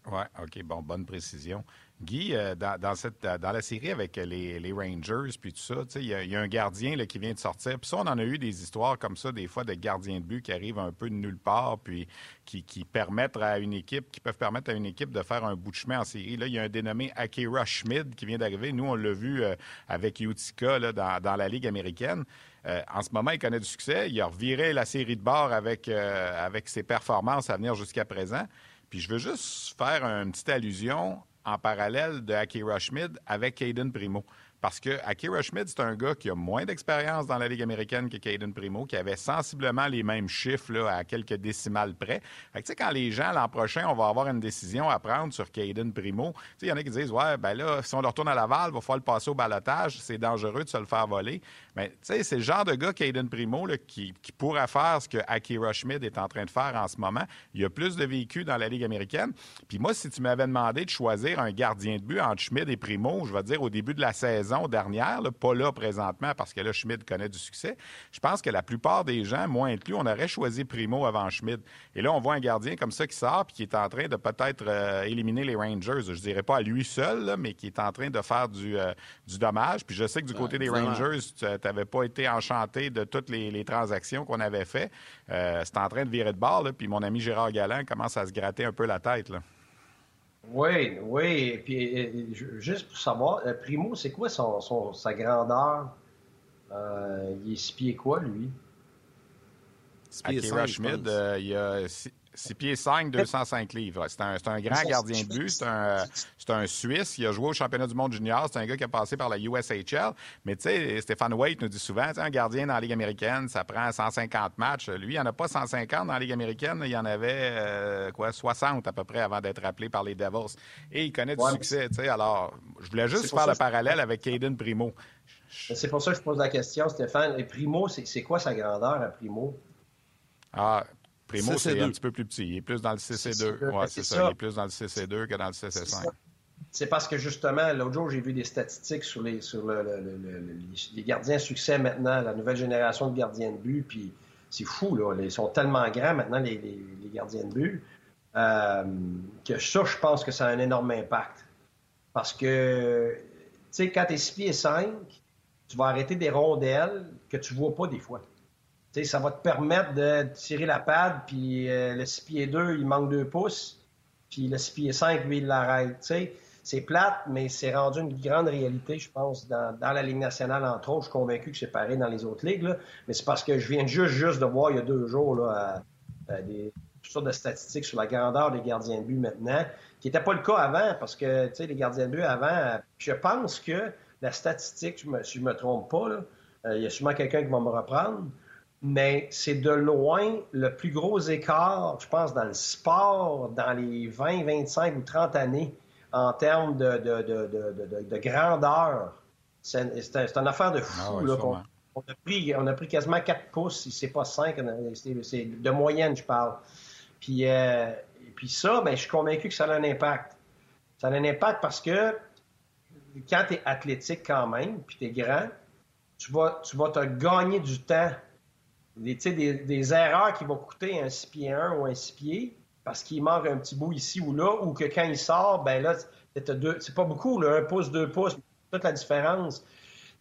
Oui, OK, bon, bonne précision. Guy, euh, dans, cette, dans la série avec les, Rangers, puis tout ça, il y, a un gardien là, qui vient de sortir. Puis ça, on en a eu des histoires comme ça, des fois, de gardiens de but qui arrivent un peu de nulle part, puis qui, permettent à une équipe, qui peuvent permettre à une équipe de faire un bout de chemin en série. Là, il y a un dénommé Akira Schmid qui vient d'arriver. Nous, on l'a vu avec Utica là, dans, la Ligue américaine. Euh, en ce moment, il connaît du succès. Il a reviré la série de bord avec, euh, avec ses performances à venir jusqu'à présent. Puis je veux juste faire une petite allusion en parallèle de Akira Schmid avec Caden Primo. Parce que Akira Schmidt, c'est un gars qui a moins d'expérience dans la Ligue américaine que Caden Primo, qui avait sensiblement les mêmes chiffres à quelques décimales près. Fait que, quand les gens, l'an prochain, on va avoir une décision à prendre sur Caden Primo, il y en a qui disent Ouais, ben là, si on le retourne à Laval, il va falloir le passer au balotage, c'est dangereux de se le faire voler. Mais tu sais, c'est le genre de gars, Caden Primo, qui, pourrait faire ce que Akira Schmidt est en train de faire en ce moment. Il y a plus de véhicules dans la Ligue américaine. Puis moi, si tu m'avais demandé de choisir un gardien de but entre Schmidt et Primo, je vais dire au début de la saison, dernière, pas là présentement parce que là, Schmidt connaît du succès. Je pense que la plupart des gens, moins inclus, on aurait choisi Primo avant Schmidt. Et là, on voit un gardien comme ça qui sort puis qui est en train de peut-être euh, éliminer les Rangers. Je dirais pas à lui seul, mais qui est en train de faire du, euh, du dommage. Puis je sais que du côté des Rangers, tu n'avais pas été enchanté de toutes les, transactions qu'on avait faites. Euh, c'est en train de virer de bord, puis mon ami Gérard Galland commence à se gratter un peu la tête. Là. Oui, oui. Et puis, juste pour savoir, euh, Primo, c'est quoi son, sa grandeur? Euh, il est six pieds quoi, lui? Six pieds Schmidt, euh, il a 6 pieds 5, 205 livres. C'est un, un, grand gardien de but. C'est un, un, Suisse. Il a joué au championnat du monde junior. C'est un gars qui a passé par la USHL. Mais tu sais, Stéphane Waite nous dit souvent, un gardien dans la Ligue américaine, ça prend 150 matchs. Lui, il n'y en a pas 150 dans la Ligue américaine. Il y en avait euh, quoi 60 à peu près avant d'être appelé par les Devils. Et il connaît du succès. Alors, je voulais juste faire le parallèle avec Caden Primo. C'est pour ça que je pose la question, Stéphane. Et Primo, c'est quoi sa grandeur à Primo? Ah, Primo, c'est un petit peu plus petit. Il est plus dans le CC2. Oui, c'est ça. Il est plus dans le CC2 que dans le CC5. C'est parce que justement, l'autre jour, j'ai vu des statistiques sur les, sur les gardiens succès maintenant, la nouvelle génération de gardiens de but, puis c'est fou, là. Ils sont tellement grands maintenant, les, gardiens de but, euh, que ça, je pense que ça a un énorme impact. Parce que, tu sais, quand tu es 6 pieds 5, tu vas arrêter des rondelles que tu vois pas des fois ça va te permettre de tirer la pad, puis euh, le 6 pieds 2, il manque 2 pouces, puis le 6 pieds 5, lui, il l'arrête. C'est plate, mais c'est rendu une grande réalité, je pense, dans, la Ligue nationale, entre autres. Je suis convaincu que c'est pareil dans les autres ligues, mais c'est parce que je viens juste, juste de voir il y a deux jours là, des, toutes sortes de statistiques sur la grandeur des gardiens de but maintenant, qui n'était pas le cas avant, parce que les gardiens de but avant, je pense que la statistique, si je ne me trompe pas, euh, il y a sûrement quelqu'un qui va me reprendre, mais c'est de loin le plus gros écart, je pense, dans le sport dans les 20, 25 ou 30 années en termes de, de, de, de grandeur. C'est une affaire de fou. Ah là, on, a pris, on a pris quasiment 4 pouces, si c'est pas 5, c'est de moyenne, je parle. Puis, euh, puis ça, ben, je suis convaincu que ça a un impact. Ça a un impact parce que quand tu es athlétique quand même, puis tu es grand, tu vas, tu vas te gagner du temps. Des, erreurs qui vont coûter un 6 pieds 1 ou un 6 pieds parce qu'il manque un petit bout ici ou là, ou que quand il sort, ben là, c'est pas beaucoup, là, un pouce, deux pouces, toute la différence.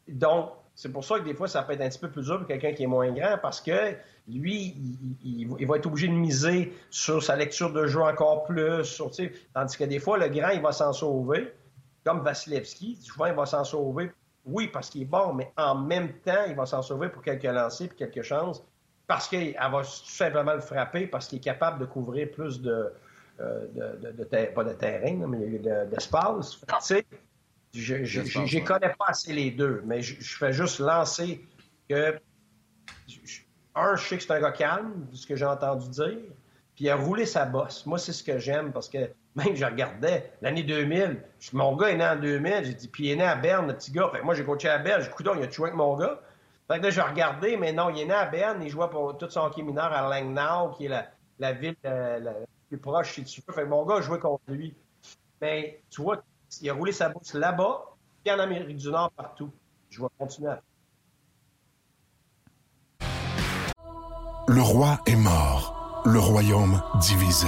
Donc, c'est pour ça que des fois, ça peut être un petit peu plus dur pour quelqu'un qui est moins grand parce que lui, il, va être obligé de miser sur sa lecture de jeu encore plus. Sur, tandis que des fois, le grand, il va s'en sauver, comme Vasilevski. Souvent, il va s'en sauver, oui, parce qu'il est bon, mais en même temps, il va s'en sauver pour quelques lancers et quelques chances parce qu'elle va tout simplement le frapper parce qu'il est capable de couvrir plus de, euh, de, pas de terrain, mais d'espace. Je ne connais pas assez les deux, mais je, fais juste lancer que. un, je sais que c'est un gars calme, ce que j'ai entendu dire, puis il a roulé sa bosse. Moi, c'est ce que j'aime parce que même je regardais l'année 2000, mon gars est né en 2000, j'ai dit, puis il est né à Berne, le petit gars. Fait moi, j'ai coaché à Berne, j'ai dit, il a tué avec mon gars. Fait que là, j'ai regardé, mais non, il est né à Berne, il jouait pour tout son hockey mineur à Langnau, qui est la, ville euh, la, plus proche, si tu veux. Fait que mon gars joué contre lui. Mais tu vois, il a roulé sa bourse là-bas, et en Amérique du Nord, partout. Je vais continuer à Le roi est mort, le royaume divisé.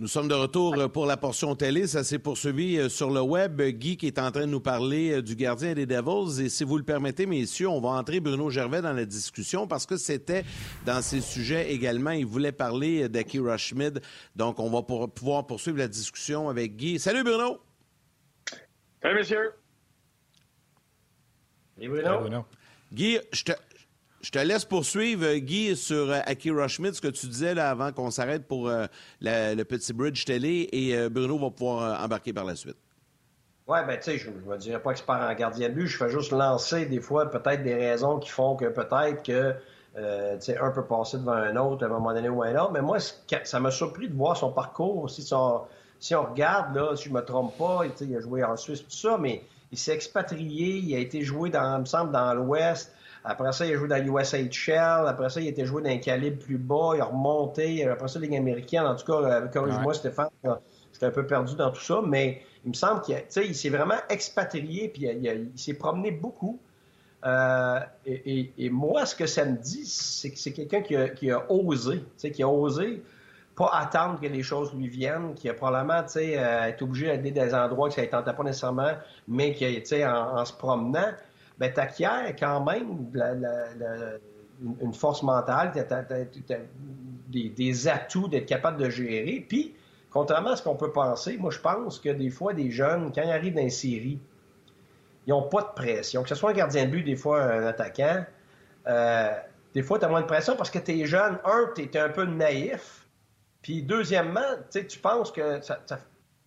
Nous sommes de retour euh, pour la portion télé. Ça s'est poursuivi euh, sur le web. Guy qui est en train de nous parler euh, du gardien des Devils. Et si vous le permettez, messieurs, on va entrer Bruno Gervais dans la discussion parce que c'était dans ces sujets également. Il voulait parler d'Akira Schmid. Donc, on va pouvoir poursuivre la discussion avec Guy. Salut Bruno! Salut, monsieur! Salut Bruno. Guy, je te, je te laisse poursuivre, euh, Guy, sur euh, Akira Schmidt, ce que tu disais là, avant qu'on s'arrête pour euh, le petit bridge télé, et Bruno va pouvoir embarquer par la suite. Oui, ben tu sais, je ne dirais pas expert en gardien de but, je fais juste lancer des fois peut-être des raisons qui font que peut-être que euh, un peut passer devant un autre à un moment donné ou un autre. Mais moi, ça m'a surpris de voir son parcours. Si, si on regarde, là, si je me trompe pas, il a joué en Suisse, tout ça, mais il s'est expatrié, il a été joué, dans, il me semble, dans l'Ouest. Après ça, il a joué dans USHL. Après ça, il a été joué dans un calibre plus bas. Il a remonté. Après ça, Ligue américaine. En tout cas, euh, corrige-moi, Stéphane. J'étais un peu perdu dans tout ça. Mais il me semble qu'il s'est vraiment expatrié. Puis il, s'est promené beaucoup. Euh, et, moi, ce que ça me dit, c'est que c'est quelqu'un qui a, qui a osé. Qui a osé pas attendre que les choses lui viennent, qui a probablement euh, été obligé d'aller dans des endroits que ça ne tentait pas nécessairement, mais qui, en, en se promenant, ben, t'acquiers quand même une force mentale, des, atouts d'être capable de gérer. Puis, contrairement à ce qu'on peut penser, moi, je pense que des fois, des jeunes, quand ils arrivent dans une série, ils n'ont pas de pression. Que ce soit un gardien de but, des fois un attaquant, euh, des fois, tu as moins de pression parce que tu es jeune. Un, tu es un peu naïf. Puis, deuxièmement, tu penses que ça,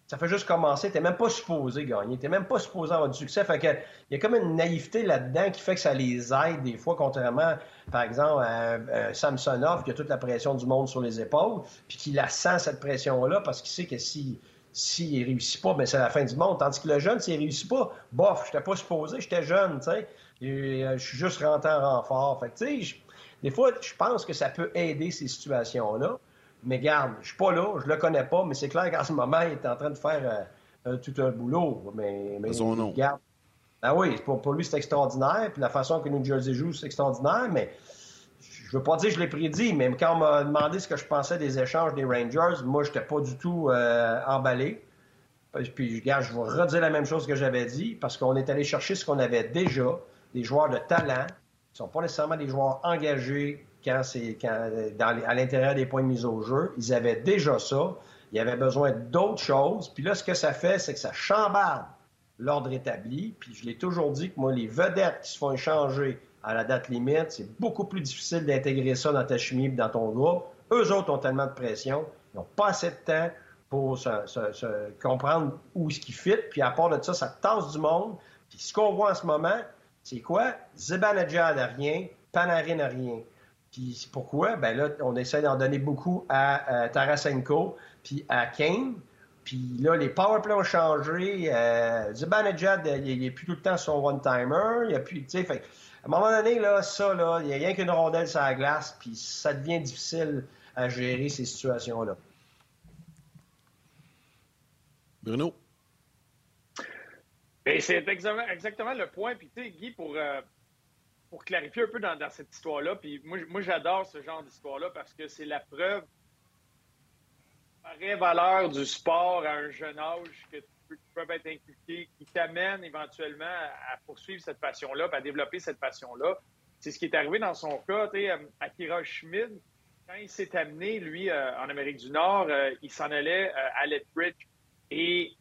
ça fait juste commencer. Tu même pas supposé gagner. Tu même pas supposé avoir du succès. Fait que, il y a comme une naïveté là-dedans qui fait que ça les aide des fois, contrairement, par exemple, à, Samsonov qui a toute la pression du monde sur les épaules, puis qui la sent, cette pression-là, parce qu'il sait que si s'il ne réussit pas, ben c'est la fin du monde. Tandis que le jeune, s'il ne réussit pas, bof, je n'étais pas supposé, j'étais jeune, tu sais. Euh, je suis juste rentré en renfort. Fait sais, des fois, je pense que ça peut aider ces situations-là. Mais garde, je suis pas là, je le connais pas, mais c'est clair qu'en ce moment, il est en train de faire euh, tout un boulot. Mais, mais son nom. Garde. Ah oui, pour, pour lui, c'est extraordinaire. Puis la façon que New Jersey joue, c'est extraordinaire. Mais je veux pas dire que je l'ai prédit, mais quand on m'a demandé ce que je pensais des échanges des Rangers, moi, je n'étais pas du tout euh, emballé. Puis, regarde, je vais redire la même chose que j'avais dit, parce qu'on est allé chercher ce qu'on avait déjà, des joueurs de talent, qui ne sont pas nécessairement des joueurs engagés quand c'est à l'intérieur des points de mise au jeu. Ils avaient déjà ça. Il y avait besoin d'autres choses. Puis là, ce que ça fait, c'est que ça chambarde l'ordre établi. Puis je l'ai toujours dit que moi, les vedettes qui se font échanger à la date limite, c'est beaucoup plus difficile d'intégrer ça dans ta chimie et dans ton groupe. Eux autres ont tellement de pression, ils n'ont pas assez de temps pour se, comprendre où ce qui fit. Puis à part de ça, ça tasse du monde. Puis ce qu'on voit en ce moment, c'est quoi? Zibanejad n'a rien, Panarin n'a rien. Puis pourquoi? Ben là, on essaie d'en donner beaucoup à, Tarasenko puis à Kane. Puis là, les powerplays ont changé. Euh, Zibanejad, il n'est plus tout le temps son one-timer. Il y a plus, tu sais, à un moment donné, là, ça, là, il n'y a rien qu'une rondelle sur la glace, puis ça devient difficile à gérer ces situations-là. Bruno? Ben, c'est exactement, le point. Puis, tu sais, Guy, pour, euh, pour clarifier un peu dans, cette histoire-là, puis moi, moi j'adore ce genre d'histoire-là parce que c'est la preuve, vraie valeur du sport à un jeune âge que tu peux, être inculqué, qui t'amène éventuellement à, poursuivre cette passion-là, à développer cette passion-là. C'est ce qui est arrivé dans son cas, tu sais, euh, Akira Schmid, quand il s'est amené, lui, euh, en Amérique du Nord, il s'en allait à Lethbridge et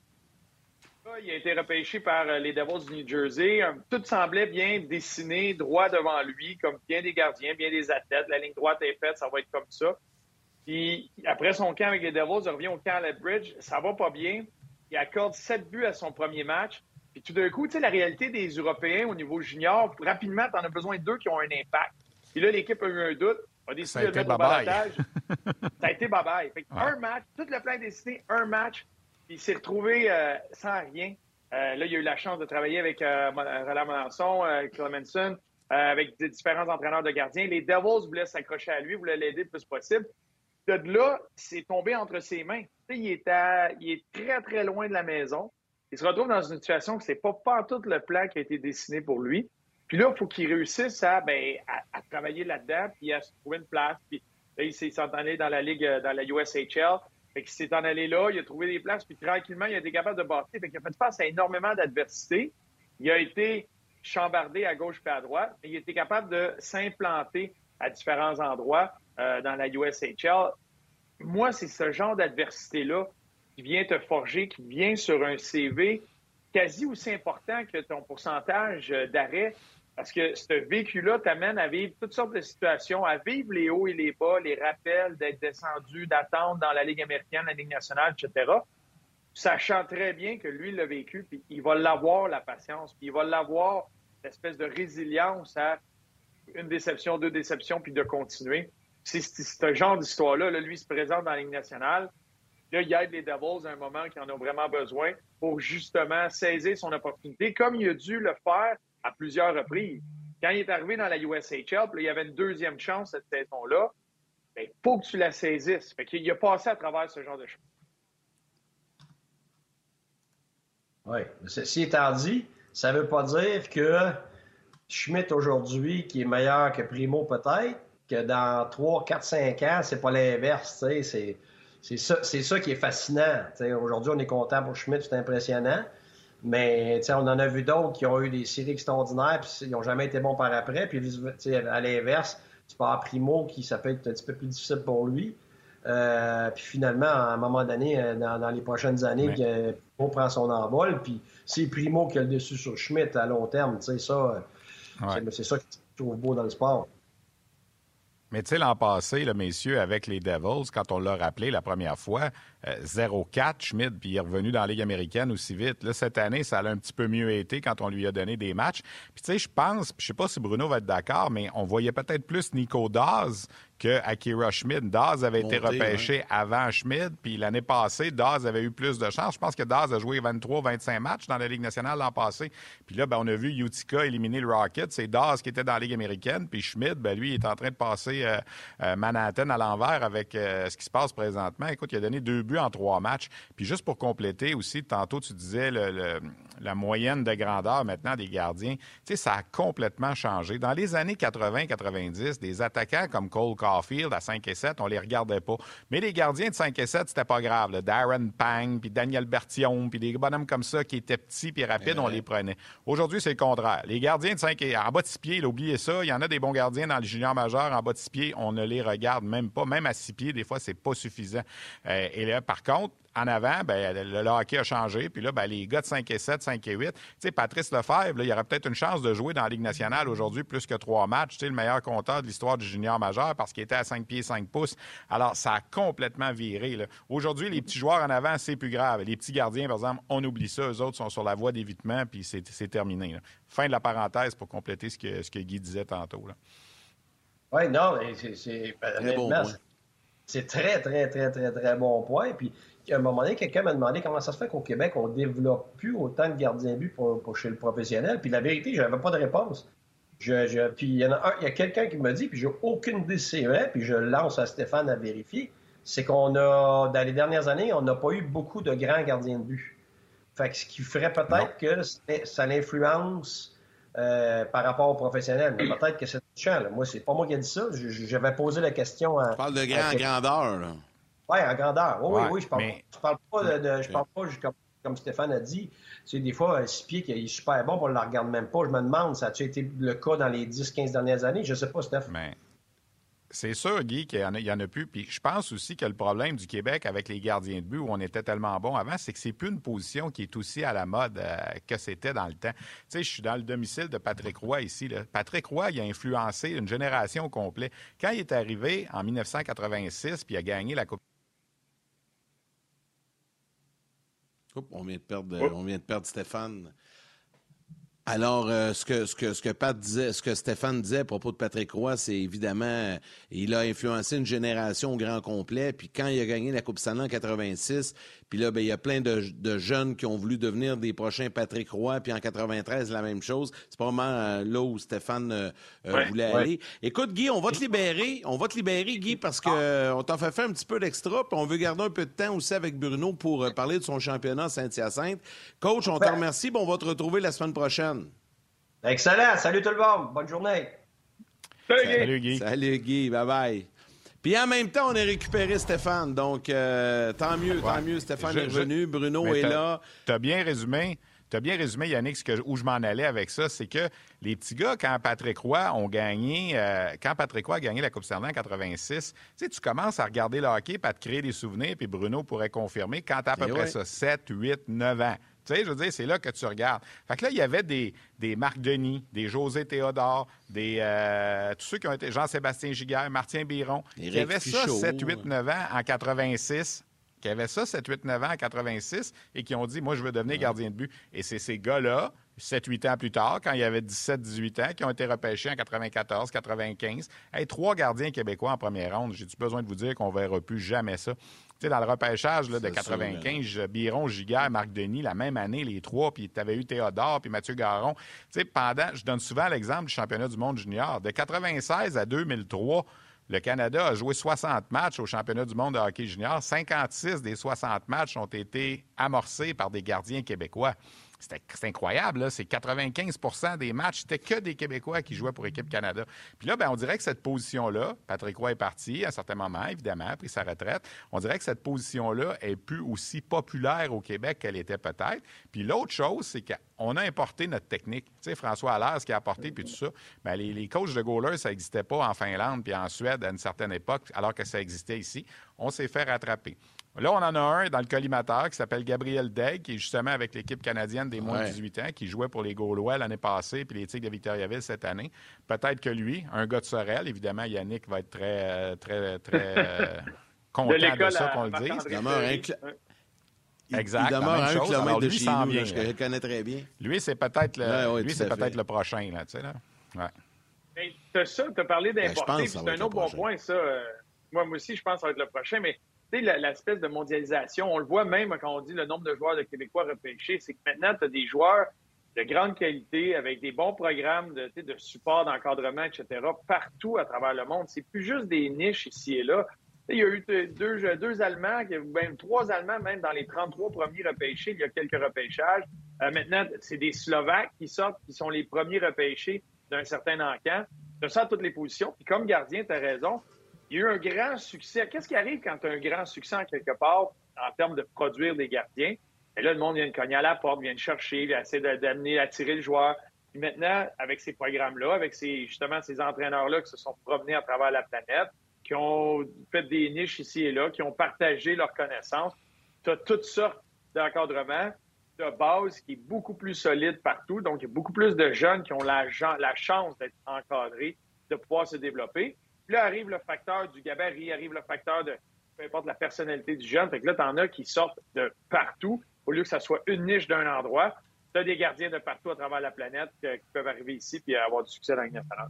il a été repêché par euh, les Devils du New Jersey. Tout semblait bien dessiné, droit devant lui, comme bien des gardiens, bien des athlètes. La ligne droite est faite, ça va être comme ça. Puis après son camp avec les Devils, il revient au camp à la Bridge. Ça va pas bien. Il accorde sept buts à son premier match. Puis tout d'un coup, tu sais, la réalité des Européens au niveau junior, rapidement, tu en as besoin de deux qui ont un impact. Puis là, l'équipe a eu un doute, a décidé de mettre au balotage. [laughs] ça a été bye-bye. Un match, tout le plan est dessiné, un match, il s'est retrouvé euh, sans rien. Euh, là, il a eu la chance de travailler avec euh, Roland Monanson, euh, Clemenson, avec différents entraîneurs de gardiens. Les Devils voulaient s'accrocher à lui, voulaient l'aider le plus possible. De là, c'est tombé entre ses mains. Il est, il est très, très loin de la maison. Il se retrouve dans une situation que c'est pas pas tout le plan qui a été dessiné pour lui. Puis là, il faut qu'il réussisse à, ben, à, travailler là-dedans, puis à se trouver une place. Puis là, il s'est allé dans la Ligue, dans la USHL. Fait qu'il s'est en allé là, il a trouvé des places, puis tranquillement, il a été capable de bâtir. Fait qu'il a fait face à énormément d'adversité. Il a été chambardé à gauche et à droite, mais il a été capable de s'implanter à différents endroits euh, dans la USHL. Moi, c'est ce genre d'adversité-là qui vient te forger, qui vient sur un CV quasi aussi important que ton pourcentage d'arrêt parce que ce vécu-là t'amène à vivre toutes sortes de situations, à vivre les hauts et les bas, les rappels d'être descendu, d'attendre dans la Ligue américaine, la Ligue nationale, etc. Sachant très bien que lui l'a vécu, puis il va l'avoir, la patience, puis il va l'avoir, l'espèce de résilience à une déception, deux déceptions, puis de continuer. C'est ce genre d'histoire-là. Là, lui, se présente dans la Ligue nationale. Là, il aide les Devils à un moment qui en ont vraiment besoin pour justement saisir son opportunité, comme il a dû le faire à plusieurs reprises. Quand il est arrivé dans la USHL, puis il y avait une deuxième chance cette saison-là, il ben, faut que tu la saisisses. Fait qu'il a passé à travers ce genre de choses. Oui. Ceci étant dit, ça ne veut pas dire que Schmidt aujourd'hui, qui est meilleur que Primo peut-être, que dans 3, 4, 5 ans, c'est pas l'inverse. C'est, ça, ça qui est fascinant. Aujourd'hui, on est content pour Schmidt, c'est impressionnant. Mais on en a vu d'autres qui ont eu des séries extraordinaires, puis ils n'ont jamais été bons par après. Puis à l'inverse, tu pars Primo, qui ça peut être un petit peu plus difficile pour lui. Euh, puis finalement, à un moment donné, euh, dans, les prochaines années, Primo prend son envol. Puis c'est Primo qui a le dessus sur Schmidt à long terme. Ça, c'est ça qui trouve beau dans le sport. Mais tu sais, l'an passé, le messieurs, avec les Devils, quand on l'a rappelé la première fois, 0-4, euh, Schmidt, puis il est revenu dans la Ligue américaine aussi vite. Là, cette année, ça a un petit peu mieux été quand on lui a donné des matchs. Puis tu sais, je pense, je sais pas si Bruno va être d'accord, mais on voyait peut-être plus Nico Daz que Akira Schmid. Daz avait été repêché avant Schmid, puis l'année passée, Daz avait eu plus de chance. Je pense que Daz a joué 23-25 matchs dans la Ligue nationale l'an passé. Puis là, ben, on a vu Utica éliminer le Rocket. C'est Daz qui était dans la Ligue américaine, puis Schmid, ben, lui, est en train de passer euh, euh, Manhattan à l'envers avec euh, ce qui se passe présentement. Écoute, il a donné deux buts en trois matchs. Puis juste pour compléter aussi, tantôt, tu disais la moyenne de grandeur maintenant des gardiens. Tu sais, ça a complètement changé. Dans les années 80-90, des attaquants comme Cole Carr Caulfield à 5 et 7, on les regardait pas. Mais les gardiens de 5 et 7, c'était pas grave. Darren Pang, puis Daniel Bertillon, puis des bonhommes comme ça qui étaient petits puis rapides, on les prenait. Aujourd'hui, c'est le contraire. Les gardiens de 5 et en bas de 6 pieds, oubliez ça, il y en a des bons gardiens dans le junior majeur en bas de 6 pieds, on ne les regarde même pas. Même à 6 pieds, des fois, c'est pas suffisant. Euh, et là, par contre, en avant, ben, le, hockey a changé. Puis là, ben, les gars de 5 et 7, 5 et 8, tu sais, Patrice Lefebvre, là, il aurait peut-être une chance de jouer dans la Ligue nationale aujourd'hui plus que trois matchs. Tu sais, le meilleur compteur de l'histoire du junior majeur parce qu'il était à 5 pieds 5 pouces. Alors, ça a complètement viré. Aujourd'hui, les petits joueurs en avant, c'est plus grave. Les petits gardiens, par exemple, on oublie ça. Eux autres sont sur la voie d'évitement, puis c'est terminé. Fin de la parenthèse pour compléter ce que, ce que Guy disait tantôt. Oui, non, c'est c'est très, très, très, très, très bon point. Puis, à un moment donné, quelqu'un m'a demandé comment ça se fait qu'au Québec, on ne développe plus autant de gardiens but pour, chez le professionnel. Puis la vérité, je n'avais pas de réponse. Je, puis il y en a, il y a quelqu'un qui me dit, puis j'ai aucune idée si puis je lance à Stéphane à vérifier, c'est qu'on a, dans les dernières années, on n'a pas eu beaucoup de grands gardiens de but. Fait que ce qui ferait peut-être que ça l'influence euh, par rapport aux professionnels. Mais peut-être que c'est touchant. Moi, c'est pas moi qui ai dit ça. J'avais posé la question à. Tu parles de grand grandeur, là. Oui, en grandeur. Oui, oui, oui. Je parle, parle pas de, je parle pas comme, Stéphane a dit. Tu des fois, un six pieds qui est super bon, on ne le regarde même pas. Je me demande, ça a-tu été le cas dans les 10-15 dernières années? Je ne sais pas, Steph. Mais c'est sûr, Guy, qu'il n'y en, a plus. Puis je pense aussi que le problème du Québec avec les gardiens de but, où on était tellement bon avant, c'est que c'est plus une position qui est aussi à la mode euh, que c'était dans le temps. Tu sais, je suis dans le domicile de Patrick Roy ici. Patrick Roy, il a influencé une génération complète. Quand il est arrivé en 1986, puis il a gagné la Coupe on, vient de perdre, on vient de perdre Stéphane. Alors, euh, ce, que, ce, que, ce, que Pat disait, ce que Stéphane disait à propos de Patrick Roy, c'est évidemment, il a influencé une génération au grand complet. Puis quand il a gagné la Coupe Stanley en 86, puis là, ben, il y a plein de, jeunes qui ont voulu devenir des prochains Patrick Roy. Puis en 93, la même chose. C'est pas vraiment euh, là où Stéphane euh, voulait aller. Écoute, Guy, on va te libérer. On va te libérer, Guy, parce que on t'en fait faire un petit peu d'extra. Puis on veut garder un peu de temps aussi avec Bruno pour parler de son championnat Saint-Hyacinthe. Coach, on te remercie. Bon, on va te retrouver la semaine prochaine. Excellent. Salut tout le monde. Bonne journée. Salut, Guy. Salut, Guy. Bye-bye. Puis en même temps, on a récupéré Stéphane. Donc, euh, tant mieux, tant mieux. Stéphane est revenu. Bruno est là. Tu as bien résumé. Tu as bien résumé, Yannick, où je m'en allais avec ça, c'est que les petits gars, quand Patrick Roy ont gagné, euh, quand Patrick Roy a gagné la Coupe Stanley en 86, tu commences à regarder le hockey, et à te créer des souvenirs, puis Bruno pourrait confirmer, quand tu à peu près ça, 7, 8, 9 ans. Tu sais, je veux dire, c'est là que tu regardes. Fait que là, il y avait des, des Marc Denis, des José Théodore, des euh, tous ceux qui ont été Jean-Sébastien Giguère, Martin Biron, qui avaient ça 7, 8, 9 ans en 86 qui avaient ça 7, 8, 9 ans en 86 et qui ont dit Moi, je veux devenir gardien de but. Et c'est ces gars-là, 7, 8 ans plus tard, quand il y avait 17, 18 ans, qui ont été repêchés en 94, 95. Hey, trois gardiens québécois en première ronde. J'ai-tu besoin de vous dire qu'on ne verra plus jamais ça? dans le repêchage de 95, Biron, Giguère, Marc Denis, la même année, les trois, puis tu avais eu Théodore, puis Mathieu Garon. pendant, je donne souvent l'exemple du championnat du monde junior. De 96 à 2003, le Canada a joué 60 matchs au championnat du monde de hockey junior. 56 des 60 matchs ont été amorcés par des gardiens québécois. C'est incroyable, c'est 95% des matchs, c'était que des Québécois qui jouaient pour Équipe Canada. Puis là, ben, on dirait que cette position-là, Patrick Roy est parti à un certain moment, évidemment, a pris sa retraite. On dirait que cette position-là est plus aussi populaire au Québec qu'elle était peut-être. Puis l'autre chose, c'est qu'on a importé notre technique. Tu sais, François Allaire, ce qu'il a apporté, puis tout ça, ben, les, les coachs de goalers, ça n'existait pas en Finlande puis en Suède à une certaine époque, alors que ça existait ici. On s'est fait rattraper. Là, on en a un dans le collimateur qui s'appelle Gabriel Degg, qui est justement avec l'équipe canadienne des moins de 18 ans, qui jouait pour les Gaulois l'année passée, puis les Tigres de Victoriaville cette année. Peut-être que lui, un gars de Sorel, évidemment, Yannick va être très, très, très [laughs] euh, content de, ça qu'on le dise. Exact. Il demeure un kilomètre de chez nous, je le connais très bien. Lui, c'est peut-être le, lui, c'est peut-être le prochain, là, tu sais, là. Ouais. tu as ça, tu as parlé ben, d'importer, c'est un autre bon point, ça. Euh, moi, moi aussi, je pense que ça va être le prochain, mais l'espèce de mondialisation, on le voit même quand on dit le nombre de joueurs de Québécois repêchés, c'est que maintenant, tu as des joueurs de grande qualité avec des bons programmes de, de support, d'encadrement, etc., partout à travers le monde. C'est plus juste des niches ici et là. Il y a eu deux, deux Allemands, même trois Allemands, même dans les 33 premiers repêchés, il y a quelques repêchages. Euh, maintenant, c'est des Slovaques qui sortent, qui sont les premiers repêchés d'un certain encan. Tu ça toutes les positions. Puis comme gardien, tu as raison, Il y a eu un grand succès. Qu'est-ce qui arrive quand tu as un grand succès en quelque part en termes de produire des gardiens? Et là, le monde vient de cogner à la porte, vient de chercher, vient essayer d'amener, attirer le joueur. Puis maintenant, avec ces programmes-là, avec ces, justement ces entraîneurs-là qui se sont promenés à travers la planète, qui ont fait des niches ici et là, qui ont partagé leurs connaissances, tu as toutes sortes d'encadrements de base qui est beaucoup plus solide partout. Donc, il y a beaucoup plus de jeunes qui ont la, la chance d'être encadrés, de pouvoir se développer. Puis là arrive le facteur du gabarit, arrive le facteur de peu importe la personnalité du jeune. Fait que là, tu en as qui sortent de partout au lieu que ça soit une niche d'un endroit. Tu as des gardiens de partout à travers la planète qui peuvent arriver ici et avoir du succès dans la nationale.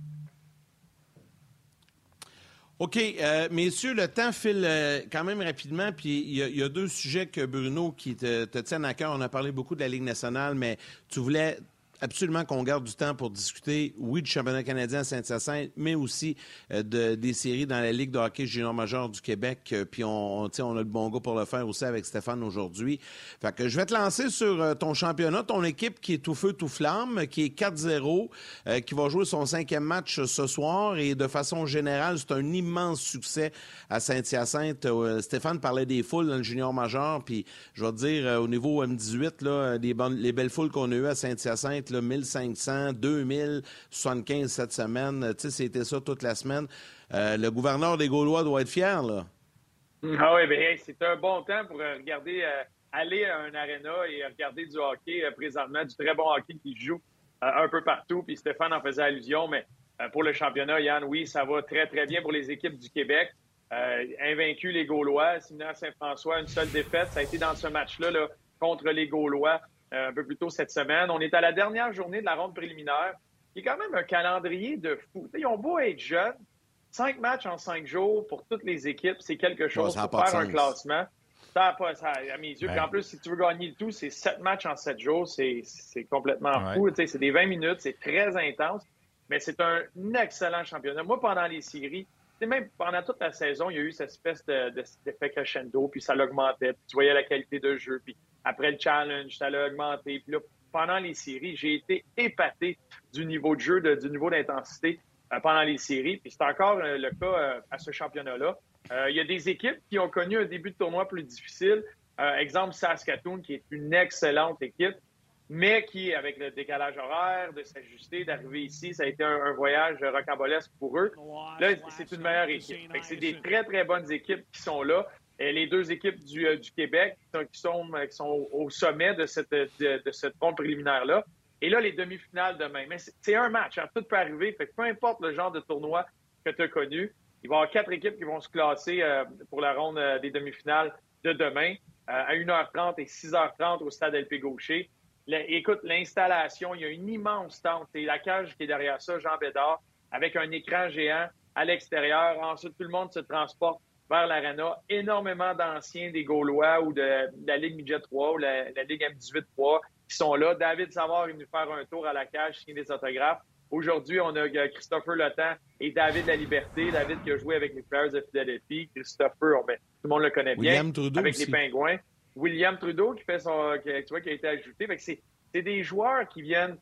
OK. Euh, messieurs, le temps file euh, quand même rapidement. Puis il y, a deux sujets que Bruno qui te, te tiennent à cœur. On a parlé beaucoup de la Ligue nationale, mais tu voulais absolument qu'on garde du temps pour discuter, oui, du championnat canadien à Saint-Hyacinthe, mais aussi euh, de, des séries dans la Ligue de hockey junior majeur du Québec. Euh, puis on, on a le bon goût pour le faire aussi avec Stéphane aujourd'hui. Fait que je vais te lancer sur euh, ton championnat, ton équipe qui est tout feu, tout flamme, qui est 4-0, qui va jouer son cinquième match ce soir. Et de façon générale, c'est un immense succès à Saint-Hyacinthe. Stéphane parlait des foules dans le junior majeur. Puis je vais te dire, au niveau M18, là, les, les belles foules qu'on a eues à Saint-Hyacinthe, 1500, 2000, 75 cette semaine. Tu sais, c'était ça toute la semaine. Euh, le gouverneur des Gaulois doit être fier, là. Ah oui, bien, c'est un bon temps pour regarder, euh, aller à un aréna et regarder du hockey euh, présentement, du très bon hockey qui joue un peu partout. Puis Stéphane en faisait allusion, mais pour le championnat, Yann, oui, ça va très, très bien pour les équipes du Québec. invaincu les Gaulois, Séminaire Saint-François, une seule défaite. Ça a été dans ce match-là là, contre les Gaulois. Euh, un peu plus tôt cette semaine. On est à la dernière journée de la ronde préliminaire, qui est quand même un calendrier de fou. ils ont beau être jeunes, cinq matchs en cinq jours pour toutes les équipes, c'est quelque chose pour faire un classement. Ça pas, ça, à mes yeux. en plus, si tu veux gagner le tout, c'est sept matchs en sept jours. C'est complètement fou. C'est des 20 minutes, c'est très intense, mais c'est un excellent championnat. Moi, pendant les séries, même pendant toute la saison, il y a eu cette espèce d'effet de, crescendo, puis ça l'augmentait. Tu voyais la qualité de jeu, puis après le challenge, ça l'a augmenté. Puis là, pendant les séries, j'ai été épaté du niveau de jeu, du niveau d'intensité euh, pendant les séries. Puis c'est encore euh, le cas euh, à ce championnat-là. Il y a des équipes qui ont connu un début de tournoi plus difficile. exemple, Saskatoon, qui est une excellente équipe, mais qui, avec le décalage horaire, de s'ajuster, d'arriver ici, ça a été un, voyage rocambolesque pour eux. Là, c'est une meilleure équipe. C'est des très, très bonnes équipes qui sont là les deux équipes du, euh, Québec qui sont, sont au sommet de cette, de, préliminaire-là. Et là, les demi-finales demain. Mais c'est un match, hein, tout peut arriver. Fait peu importe le genre de tournoi que tu as connu, il va y avoir quatre équipes qui vont se classer euh, pour la ronde euh, des demi-finales de demain à 1h30 et 6h30 au stade LP Gaucher. écoute, l'installation, il y a une immense tente. C'est la cage qui est derrière ça, Jean Bédard, avec un écran géant à l'extérieur. Ensuite, tout le monde se transporte vers l'Arena. Énormément d'anciens des Gaulois ou de, la Ligue Midget 3 ou la, Ligue M18 3 qui sont là. David Savard est venu faire un tour à la cage, signer des autographes. Aujourd'hui, on a Christopher Letan et David La Liberté. David qui a joué avec les Flyers de Philadelphie. Christopher, ben, tout le monde le connaît bien. avec les Pingouins. William Trudeau qui fait son, qui, tu vois, qui a été ajouté. c'est des joueurs qui viennent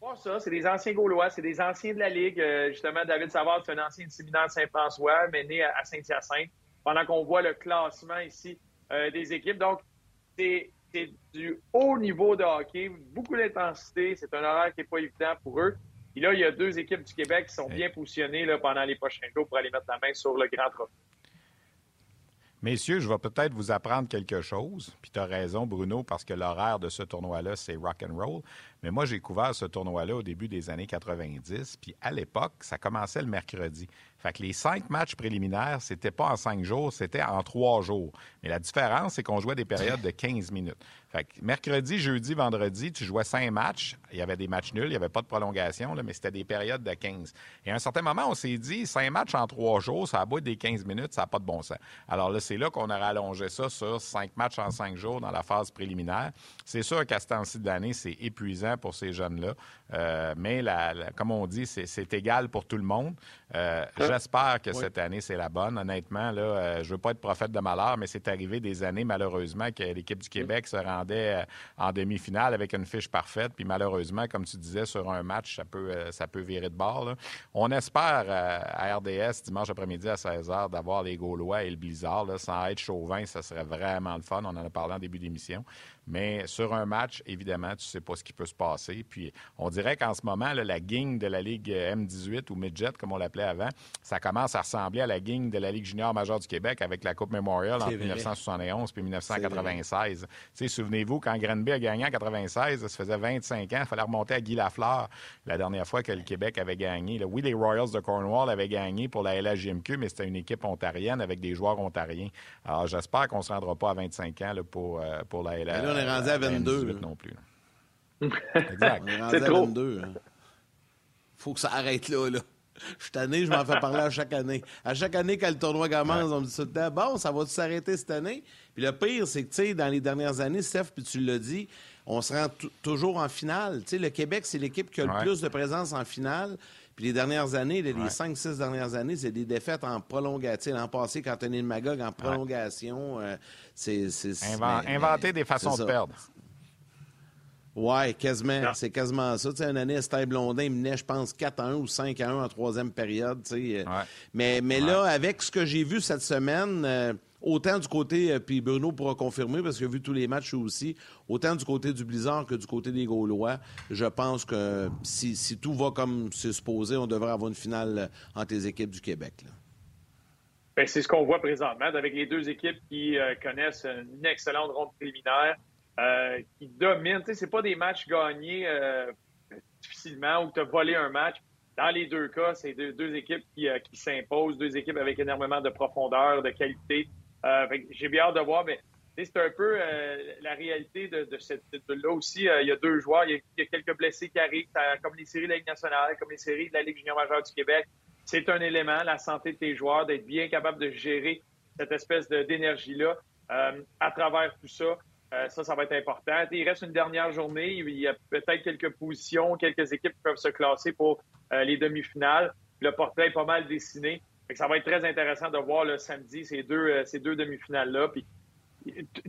pas ça, c'est des anciens Gaulois, c'est des anciens de la Ligue. Euh, justement, David Savard, c'est un ancien du séminaire Saint-François, mais né à Saint-Hyacinthe, pendant qu'on voit le classement ici euh, des équipes. Donc, c'est du haut niveau de hockey, beaucoup d'intensité. C'est un horaire qui n'est pas évident pour eux. Et là, il y a deux équipes du Québec qui sont bien positionnées là, pendant les prochains jours pour aller mettre la main sur le grand trophée. Messieurs, je vais peut-être vous apprendre quelque chose. Puis tu as raison, Bruno, parce que l'horaire de ce tournoi-là, c'est rock and roll. Mais moi, j'ai couvert ce tournoi-là au début des années 90. Puis à l'époque, ça commençait le mercredi. Fait que les cinq matchs préliminaires, c'était pas en cinq jours, c'était en trois jours. Mais la différence, c'est qu'on jouait des périodes de 15 minutes. Fait que mercredi, jeudi, vendredi, tu jouais cinq matchs. Il y avait des matchs nuls, il n'y avait pas de prolongation, mais c'était des périodes de 15. Et à un certain moment, on s'est dit, cinq matchs en trois jours, ça a beau des 15 minutes, ça n'a pas de bon sens. Alors là, c'est là qu'on a rallongé ça sur cinq matchs en cinq jours dans la phase préliminaire. C'est sûr qu'à ce temps-ci de l'année, c'est épuisant pour ces jeunes-là. Euh, mais la, comme on dit, c'est égal pour tout le monde. Euh, j'espère que cette année, c'est la bonne. Honnêtement, là, euh, je veux pas être prophète de malheur, mais c'est arrivé des années, malheureusement, que l'équipe du Québec se rend rendait en demi-finale avec une fiche parfaite. Puis malheureusement, comme tu disais, sur un match, ça peut, ça peut virer de bord. On espère à RDS dimanche après-midi à 16h d'avoir les Gaulois et le Blizzard. Sans être chauvin, ça serait vraiment le fun. On en a parlé en début d'émission. Mais sur un match, évidemment, tu ne sais pas ce qui peut se passer. Puis on dirait qu'en ce moment, la gang de la Ligue M18 ou Midget, comme on l'appelait avant, ça commence à ressembler à la gang de la Ligue junior majeure du Québec avec la Coupe Memorial en 1971 puis 1996. Souvenez-vous, quand Granby a gagné en 96, ça faisait 25 ans, il fallait remonter à Guy Lafleur la dernière fois que le Québec avait gagné. Oui, les Royals de Cornwall avaient gagné pour la LHJMQ, mais c'était une équipe ontarienne avec des joueurs ontariens. Alors j'espère qu'on ne se rendra pas à 25 ans pour, euh, pour la LHJMQ on est rendu à 22. non plus. [laughs] exact. On est rendu à 22. Hein. faut que ça arrête là, là. Je suis tanné, je m'en fais parler à chaque année. À chaque année, quand le tournoi commence, on me dit tout le temps, bon, ça va s'arrêter cette année? Puis le pire, c'est que, tu sais, dans les dernières années, Steph, puis tu l'as dit, on se rend toujours en finale. Tu sais, le Québec, c'est l'équipe qui a le plus de présence en finale. Puis les dernières années, les, cinq, six dernières années, c'est des défaites en prolongation. L'an passé, quand on est le Magog en prolongation, euh, c'est... inventer des façons de perdre. Oui, quasiment. C'est quasiment ça. Tu sais, une année, Estelle Blondin il menait, je pense, 4 à 1 ou 5 à 1 en troisième période. Tu sais. Mais, mais là, avec ce que j'ai vu cette semaine, euh, autant du côté, euh, puis Bruno pourra confirmer parce qu'il a vu tous les matchs aussi, autant du côté du Blizzard que du côté des Gaulois, je pense que si, tout va comme c'est supposé, on devrait avoir une finale euh, entre les équipes du Québec. Ben, c'est ce qu'on voit présentement avec les deux équipes qui connaissent une excellente ronde préliminaire. Euh, qui dominent. Ce n'est pas des matchs gagnés euh, difficilement ou tu as volé un match. Dans les deux cas, c'est deux, équipes qui, euh, qui s'imposent, deux équipes avec énormément de profondeur, de qualité. J'ai bien hâte de voir, mais c'est un peu la réalité de, cette là aussi. il y a deux joueurs, il y a, quelques blessés qui arrivent, comme les séries de la Ligue nationale, comme les séries de la Ligue junior majeure du Québec. C'est un élément, la santé de tes joueurs, d'être bien capable de gérer cette espèce d'énergie-là à travers tout ça. Euh, ça, ça va être important. Il reste une dernière journée. Il y a peut-être quelques positions, quelques équipes qui peuvent se classer pour euh, les demi-finales. Le portrait est pas mal dessiné. Ça va être très intéressant de voir le samedi ces deux, euh, ces deux demi-finales-là.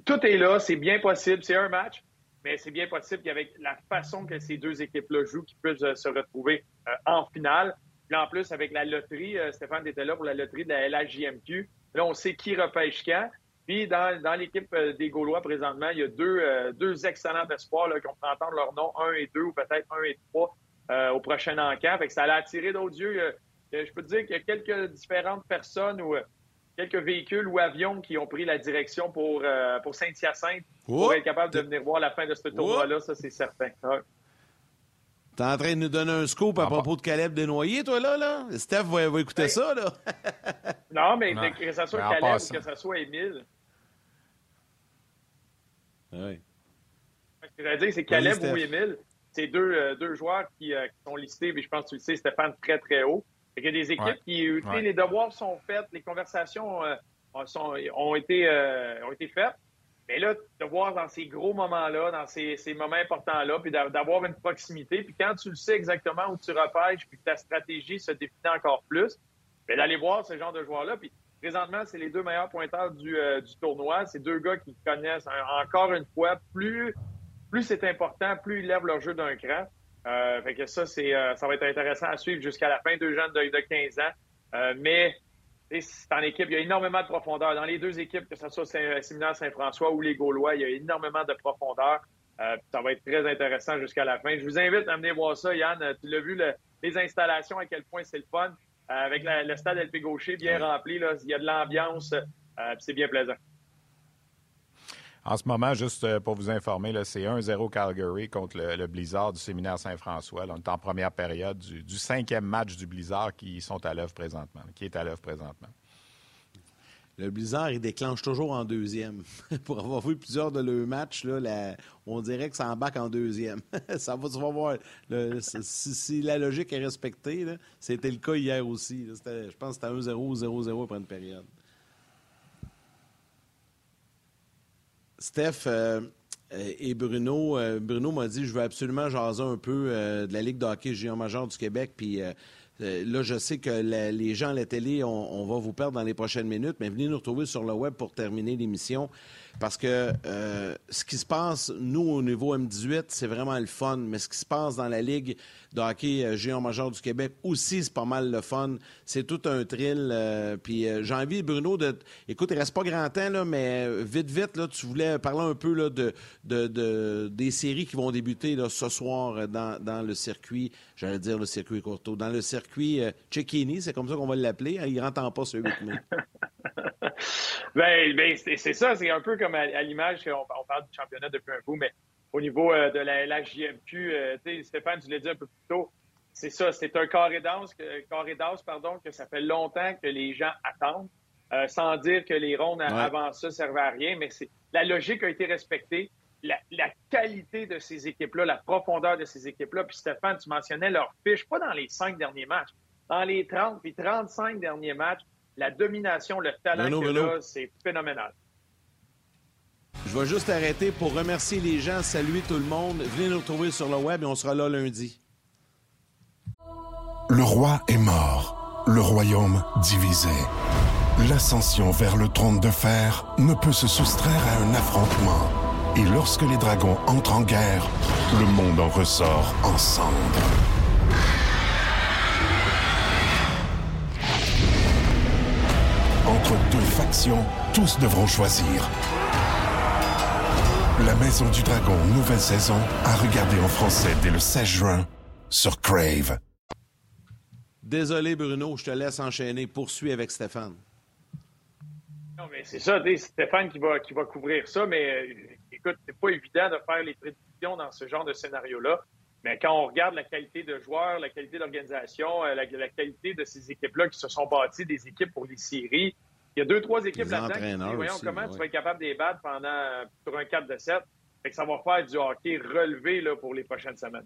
tout est là, c'est bien possible. C'est un match, mais c'est bien possible qu'avec la façon que ces deux équipes-là jouent, qu'ils puissent se retrouver en finale. Puis en plus, avec la loterie, Stéphane était là pour la loterie de la LHJMQ. Là, on sait qui repêche quand. Puis dans, l'équipe euh, des Gaulois présentement, il y a deux, euh, deux excellents espoirs qu'on peut entendre leur nom, un et deux ou peut-être un et trois euh, au prochain encamp. Fait que ça a attiré d'autres yeux. Je peux te dire qu'il y a quelques différentes personnes ou quelques véhicules ou avions qui ont pris la direction pour, pour Saint-Hyacinthe pour être capable de venir voir la fin de ce tournoi-là, ça c'est certain. T'es en train de nous donner un scoop à ah, propos de Caleb Desnoyers, toi, là? là? Steph va, écouter ça, là. [laughs] non, mais que ce soit Caleb ou que ce soit Émile, oui. Ce que j'allais dire, c'est Caleb ou Emile. C'est deux, euh, deux joueurs qui, euh, qui, sont listés, mais je pense que tu le sais, Stéphane, très, très haut. Il y a des équipes qui, les devoirs sont faits, les conversations euh, sont, ont, été, ont été faites. Mais là, de voir dans ces gros moments-là, dans ces, ces moments importants-là, puis d'avoir une proximité, puis quand tu le sais exactement où tu repêches, puis que ta stratégie se définit encore plus, bien, d'aller voir ce genre de joueurs-là. Puis Présentement, c'est les deux meilleurs pointeurs du, euh, du tournoi. C'est deux gars qui connaissent encore une fois. Plus, plus c'est important, plus ils lèvent leur jeu d'un cran. Euh, fait que ça, c'est, euh, ça va être intéressant à suivre jusqu'à la fin. Deux jeunes de, de 15 ans. Euh, mais c'est en équipe, il y a énormément de profondeur. Dans les deux équipes, que ce soit Séminaire Saint-François ou les Gaulois, il y a énormément de profondeur. ça va être très intéressant jusqu'à la fin. Je vous invite à venir voir ça, Yann. Tu l'as vu, les installations, à quel point c'est le fun. Avec le stade LP Gaucher bien rempli. il y a de l'ambiance, c'est bien plaisant. En ce moment, juste euh, pour vous informer, c'est 1-0 Calgary contre le, Blizzard du séminaire Saint-François. On est en première période du, cinquième match du Blizzard qui sont à l'œuvre présentement, qui est à l'œuvre présentement. Le Blizzard, il déclenche toujours en deuxième. [laughs] Pour avoir vu plusieurs de leurs matchs, là, on dirait que ça embarque en deuxième. [laughs] ça va, tu vas voir. si, la logique est respectée, c'était le cas hier aussi. je pense que c'était 1-0 ou 0-0 après une période. Steph euh, et Bruno, euh, Bruno m'a dit je veux absolument jaser un peu euh, de la Ligue de hockey junior major du Québec. Puis euh, là, je sais que les gens à la télé, on, va vous perdre dans les prochaines minutes, mais venez nous retrouver sur le web pour terminer l'émission. Parce que euh, ce qui se passe, nous, au niveau M18, c'est vraiment le fun. Mais ce qui se passe dans la Ligue de hockey euh, géant majeur du Québec aussi, c'est pas mal le fun. C'est tout un thrill. Euh, puis j'ai envie, Bruno, de. Écoute, il reste pas grand temps, là, mais vite, vite, là, tu voulais parler un peu là, de, de, des séries qui vont débuter ce soir dans, dans le circuit, j'allais dire le circuit Courto, dans le circuit Cecchini, c'est comme ça qu'on va l'appeler. Hein, il rentre pas ce 8 mai. [laughs] ben, ben c'est ça, c'est un peu comme à, l'image on parle du championnat depuis un bout, mais au niveau euh, de la LHJMQ, euh, Stéphane, tu l'as dit un peu plus tôt, c'est ça, c'est un carré d'as, pardon, que ça fait longtemps que les gens attendent, euh, sans dire que les rondes avant ça servaient à rien, mais c'est la logique a été respectée. La, la qualité de ces équipes-là, la profondeur de ces équipes-là. Puis Stéphane, tu mentionnais leur fiche, pas dans les cinq derniers matchs, dans les 30 puis 35 derniers matchs, la domination, le talent que c'est phénoménal. Je vais juste arrêter pour remercier les gens, saluer tout le monde. Venez nous retrouver sur le web et on sera là lundi. Le roi est mort, le royaume divisé. L'ascension vers le trône de fer ne peut se soustraire à un affrontement. Et lorsque les dragons entrent en guerre, le monde en ressort ensemble. Entre deux factions, tous devront choisir. La Maison du Dragon, nouvelle saison, à regarder en français dès le 16 juin sur Crave. Désolé Bruno, je te laisse enchaîner. Poursuis avec Stéphane. Non, mais c'est ça, Stéphane qui va, qui va couvrir ça, mais euh, écoute, c'est pas évident de faire les prédictions dans ce genre de scénario-là. Mais quand on regarde la qualité de joueurs, la qualité d'organisation, euh, la, qualité de ces équipes-là qui se sont bâties des équipes pour les séries, il y a deux, trois équipes là-dedans voyons comment tu vas être capable de les battre pendant, sur un 4 de 7. Fait que ça va faire du hockey relevé là, pour les prochaines semaines.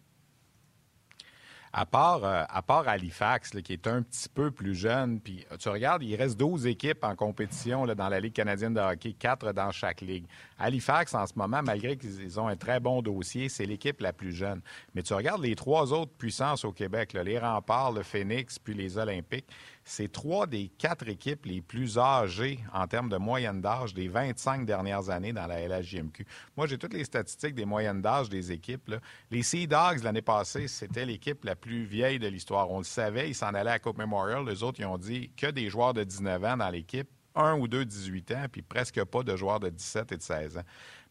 À part, euh, à part Halifax, qui est un petit peu plus jeune, puis tu regardes, il reste 12 équipes en compétition là, dans la Ligue canadienne de hockey, quatre dans chaque ligue. Halifax, en ce moment, malgré qu'ils ont un très bon dossier, c'est l'équipe la plus jeune. Mais tu regardes les trois autres puissances au Québec, les Remparts, le Phoenix, puis les Olympiques c'est trois des quatre équipes les plus âgées en termes de moyenne d'âge des 25 dernières années dans la LHJMQ. Moi, j'ai toutes les statistiques des moyennes d'âge des équipes. Les Sea Dogs, l'année passée, c'était l'équipe la plus vieille de l'histoire. On le savait, ils s'en allaient à Coupe Memorial. Les autres, ils ont dit que des joueurs de 19 ans dans l'équipe un ou deux 18 ans, puis presque pas de joueurs de 17 et de 16 ans.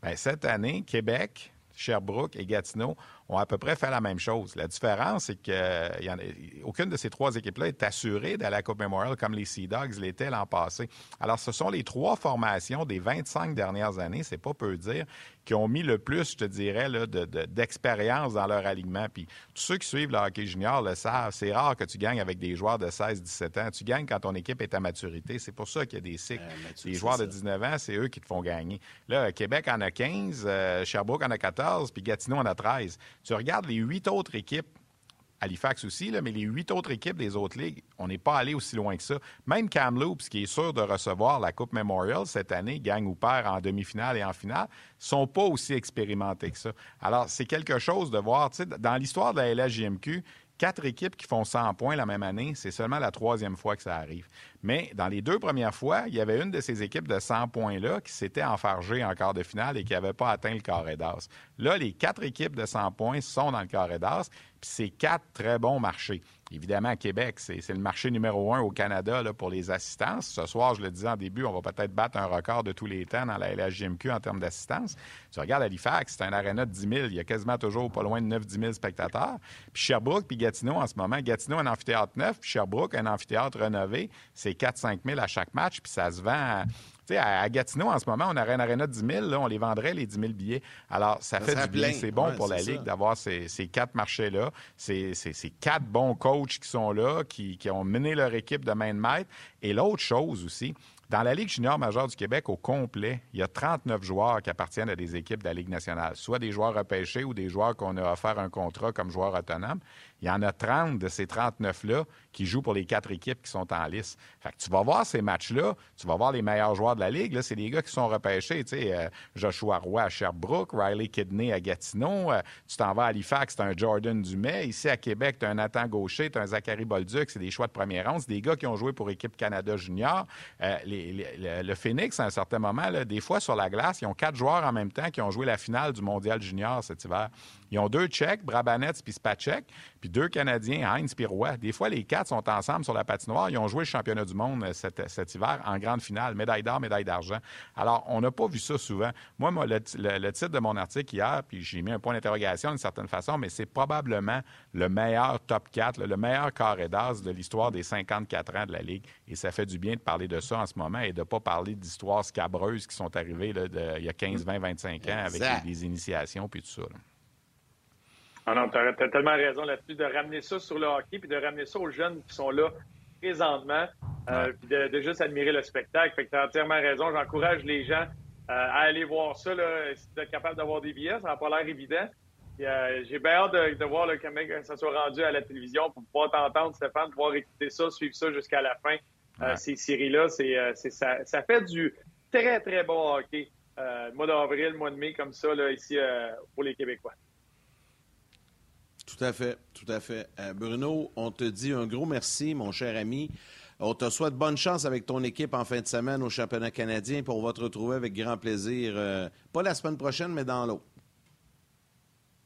Bien, cette année, Québec, Sherbrooke et Gatineau ont à peu près fait la même chose. La différence, c'est qu'aucune de ces trois équipes-là est assurée d'aller à la Coupe Memorial comme les Sea Dogs l'étaient l'an passé. Alors, ce sont les trois formations des 25 dernières années, c'est pas peu dire, qui ont mis le plus, je te dirais, d'expérience dans leur alignement. Puis tous ceux qui suivent le hockey junior le savent, c'est rare que tu gagnes avec des joueurs de 16-17 ans. Tu gagnes quand ton équipe est à maturité. C'est pour ça qu'il y a des cycles. Euh, les joueurs de 19 ans, c'est eux qui te font gagner. Là, Québec en a 15, euh, Sherbrooke en a 14, puis Gatineau en a 13. Tu regardes les huit autres équipes, Halifax aussi, mais les huit autres équipes des autres ligues, on n'est pas allé aussi loin que ça. Même Kamloops, qui est sûr de recevoir la Coupe Memorial cette année, gagne ou perd en demi-finale et en finale, sont pas aussi expérimentés que ça. Alors, c'est quelque chose de voir. Dans l'histoire de la LHJMQ, quatre équipes qui font 100 points la même année, c'est seulement la troisième fois que ça arrive. Mais dans les deux premières fois, il y avait une de ces équipes de 100 points-là qui s'était enfargée en quart de finale et qui n'avait pas atteint le carré d'as. Là, les quatre équipes de 100 points sont dans le carré d'as, puis c'est quatre très bons marchés. Évidemment, Québec, c'est le marché numéro un au Canada pour les assistances. Ce soir, je le disais en début, on va peut-être battre un record de tous les temps dans la LHJMQ en termes d'assistance. Tu regardes Halifax, c'est un aréna de 10 000. Il y a quasiment toujours pas loin de 9-10 000 spectateurs. Puis Sherbrooke puis Gatineau en ce moment. Gatineau, un amphithéâtre neuf, puis Sherbrooke, un amphithéâtre rénové. C'est 4-5 000 à chaque match, puis ça se vend à, Gatineau, en ce moment, on aurait une aréna de 10 000, là, on les vendrait, les 10 000 billets. Alors, ça, fait du bien. C'est bon pour la Ligue d'avoir ces, quatre marchés-là. C'est ces quatre bons coachs qui sont là, qui, ont mené leur équipe de main de maître. Et l'autre chose aussi, dans la Ligue junior majeure du Québec, au complet, il y a 39 joueurs qui appartiennent à des équipes de la Ligue nationale, soit des joueurs repêchés ou des joueurs qu'on a offert un contrat comme joueurs autonomes. Il y en a 30 de ces 39-là qui jouent pour les quatre équipes qui sont en lice. Fait que tu vas voir ces matchs-là, tu vas voir les meilleurs joueurs de la Ligue. Là, c'est des gars qui sont repêchés. Tu sais, euh, Joshua Roy à Sherbrooke, Riley Kidney à Gatineau. Euh, tu t'en vas à Halifax, tu un Jordan Dumais. Ici, à Québec, tu un Nathan Gaucher, tu un Zachary Bolduc. C'est des choix de première ronde. C'est des gars qui ont joué pour Équipe Canada Junior. Euh, le Phoenix, à un certain moment, des fois, sur la glace, ils ont quatre joueurs en même temps qui ont joué la finale du Mondial Junior cet hiver. Ils ont deux Tchèques, Brabanets puis Spacek, puis deux Canadiens, Heinz puis Roy. Des fois, les quatre sont ensemble sur la patinoire. Ils ont joué le championnat du monde euh, cet, hiver en grande finale, médaille d'or, médaille d'argent. Alors, on n'a pas vu ça souvent. Moi, moi le, titre de mon article hier, puis j'ai mis un point d'interrogation d'une certaine façon, mais c'est probablement le meilleur top 4, le meilleur carré d'as de l'histoire des 54 ans de la Ligue. Et ça fait du bien de parler de ça en ce moment et de ne pas parler d'histoires scabreuses qui sont arrivées il y a 15, 20, 25 ans avec les, initiations puis tout ça. Ah non, tu as, tellement raison là-dessus, de ramener ça sur le hockey, puis de ramener ça aux jeunes qui sont là présentement, euh, puis de, juste admirer le spectacle. Fait que tu as entièrement raison. J'encourage les gens euh, à aller voir ça. Là, si es capable d'avoir des billets, ça n'a pas l'air évident. Euh, j'ai bien hâte de, voir le comment ça soit rendu à la télévision pour pouvoir t'entendre, Stéphane, pouvoir écouter ça, suivre ça jusqu'à la fin. ces séries-là, c'est, ça, ça, fait du très, très bon hockey. mois d'avril, mois de mai, comme ça, là, ici, pour les Québécois. Tout à fait, tout à fait. Euh, Bruno, on te dit un gros merci, mon cher ami. On te souhaite bonne chance avec ton équipe en fin de semaine au championnat canadien, pour on va te retrouver avec grand plaisir, euh, pas la semaine prochaine, mais dans l'autre.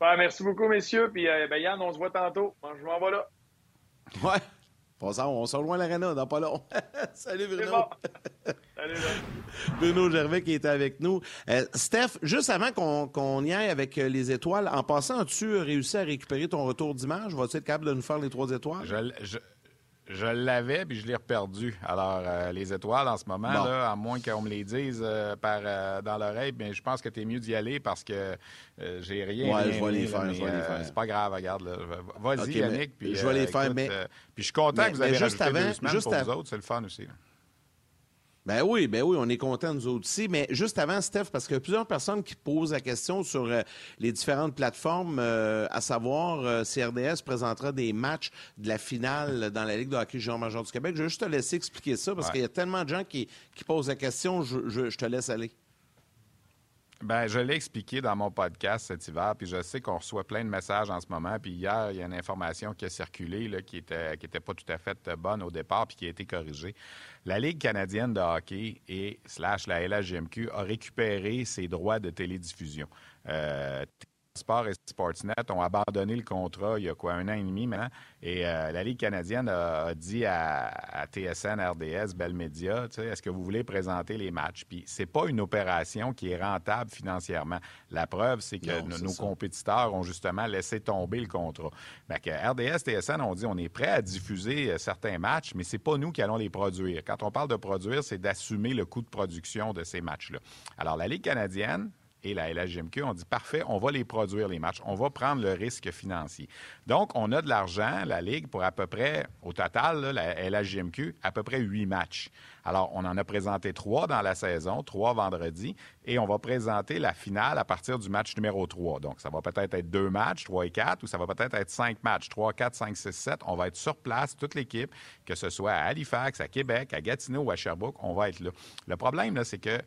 merci beaucoup, messieurs. Puis, euh, ben, Yann, on se voit tantôt. je m'en vais là. Ouais. On se rejoint l'aréna dans pas long. [laughs] Salut Bruno. [laughs] Salut, Bruno Gervais qui était avec nous. Euh, Steph, juste avant qu'on y aille avec euh, les étoiles, en passant, as-tu réussi à récupérer ton retour d'image? Vas-tu être capable de nous faire les trois étoiles? je, je l'avais, puis je l'ai reperdu. Alors, euh, les étoiles, en ce moment, là, à moins qu'on me les dise euh, par, euh, dans l'oreille, bien, je pense que tu es mieux d'y aller parce que j'ai rien. Ouais, je vais les faire. c'est pas grave, regarde. Vas-y, Yannick. Puis, je vais les faire, mais. puis je suis content que vous avez juste avant, deux semaines juste pour vous autres. C'est le fun aussi. Ben oui, ben oui, on est content nous autres aussi. Mais juste avant, Steph, parce qu'il y a plusieurs personnes qui posent la question sur euh, les différentes plateformes, euh, à savoir euh, si RDS présentera des matchs de la finale dans la Ligue de hockey junior major du Québec. Je vais juste te laisser expliquer ça parce qu'il y a tellement de gens qui, posent la question. je, te laisse aller. Ben, je l'ai expliqué dans mon podcast cet hiver, puis je sais qu'on reçoit plein de messages en ce moment. Puis hier, il y a une information qui a circulé qui était qui était pas tout à fait bonne au départ, puis qui a été corrigée. La Ligue canadienne de hockey et slash la LHGMQ a récupéré ses droits de télédiffusion. Euh, Sport et Sportsnet ont abandonné le contrat il y a quoi, un an et demi maintenant. Et euh, la Ligue canadienne a, dit à, TSN, RDS, Bell Media, est-ce que vous voulez présenter les matchs? Puis c'est pas une opération qui est rentable financièrement. La preuve, c'est que nos compétiteurs ont justement laissé tomber le contrat. que RDS, TSN ont dit on est prêt à diffuser euh, certains matchs, mais c'est pas nous qui allons les produire. Quand on parle de produire, c'est d'assumer le coût de production de ces matchs-là. Alors la Ligue canadienne, et la LHGMQ ont dit parfait, on va les produire, les matchs, on va prendre le risque financier. Donc, on a de l'argent, la Ligue, pour à peu près, au total, la LHGMQ, à peu près huit matchs. Alors, on en a présenté trois dans la saison, trois vendredi, et on va présenter la finale à partir du match numéro trois. Donc, ça va peut-être être deux matchs, trois et quatre, ou ça va peut-être être cinq matchs, trois, quatre, cinq, six, sept. On va être sur place, toute l'équipe, que ce soit à Halifax, à Québec, à Gatineau ou à Sherbrooke, on va être là. Le problème, là, c'est que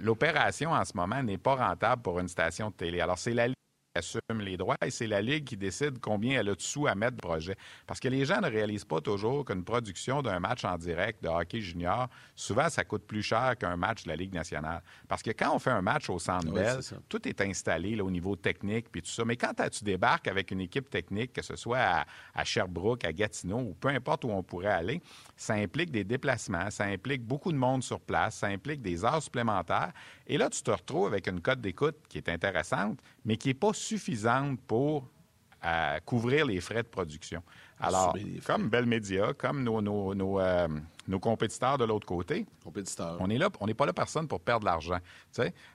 l'opération en ce moment n'est pas rentable pour une station de télé. Alors, c'est la assume les droits et c'est la Ligue qui décide combien elle a de sous à mettre de projet. Parce que les gens ne réalisent pas toujours qu'une production d'un match en direct de hockey junior, souvent, ça coûte plus cher qu'un match de la Ligue nationale. Parce que quand on fait un match au Centre Bell, tout est installé là, au niveau technique puis tout ça. Mais quand tu débarques avec une équipe technique, que ce soit à, à, Sherbrooke, à Gatineau ou peu importe où on pourrait aller, ça implique des déplacements, ça implique beaucoup de monde sur place, ça implique des heures supplémentaires. Et là, tu te retrouves avec une cote d'écoute qui est intéressante, mais qui n'est pas suffisante pour euh, couvrir les frais de production. Alors, comme Bell Media, comme nos, nos, nos, euh, nos compétiteurs de l'autre côté, compétiteurs. on est là, on n'est pas là personne pour perdre de l'argent.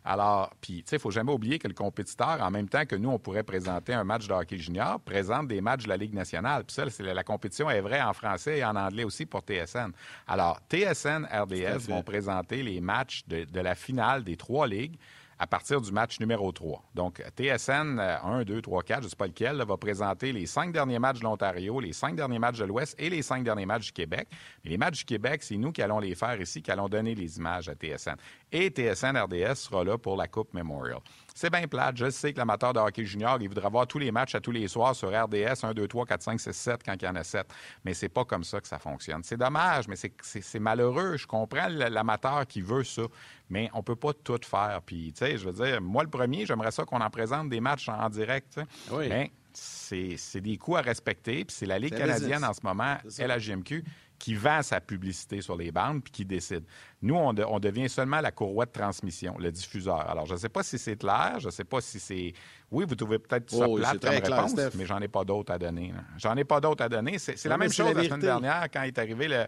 Alors, puis, il ne faut jamais oublier que le compétiteur, en même temps que nous, on pourrait présenter un match de hockey junior, présente des matchs de la Ligue nationale. Puis ça, la, la compétition est vraie en français et en anglais aussi pour TSN. Alors, TSN, RDS vont présenter les matchs de, de la finale des trois ligues à partir du match numéro 3. Donc, TSN 1, 2, 3, 4, je ne sais pas lequel, va présenter les cinq derniers matchs de l'Ontario, les cinq derniers matchs de l'Ouest et les cinq derniers matchs du Québec. les matchs du Québec, c'est nous qui allons les faire ici, qui allons donner les images à TSN. Et TSN RDS sera là pour la Coupe Memorial. C'est bien plate. Je sais que l'amateur de hockey junior, il voudrait voir tous les matchs à tous les soirs sur RDS 1, 2, 3, 4, 5, 6, 7 quand il y en a 7. Mais c'est pas comme ça que ça fonctionne. C'est dommage, mais c'est malheureux. Je comprends l'amateur qui veut ça, mais on peut pas tout faire. Puis, tu sais, je veux dire, moi, le premier, j'aimerais ça qu'on en présente des matchs en, direct. Oui. Mais c'est des coûts à respecter. Puis c'est la Ligue canadienne en ce moment, LHJMQ, qui vend sa publicité sur les bandes puis qui décide. Nous, on, devient seulement la courroie de transmission, le diffuseur. Alors, je ne sais pas si c'est clair, je ne sais pas si c'est... Oui, vous trouvez peut-être ça oh, plate comme réponse, mais j'en ai pas d'autres à donner. J'en ai pas d'autres à donner. C'est la même chose la, semaine dernière quand est arrivé le,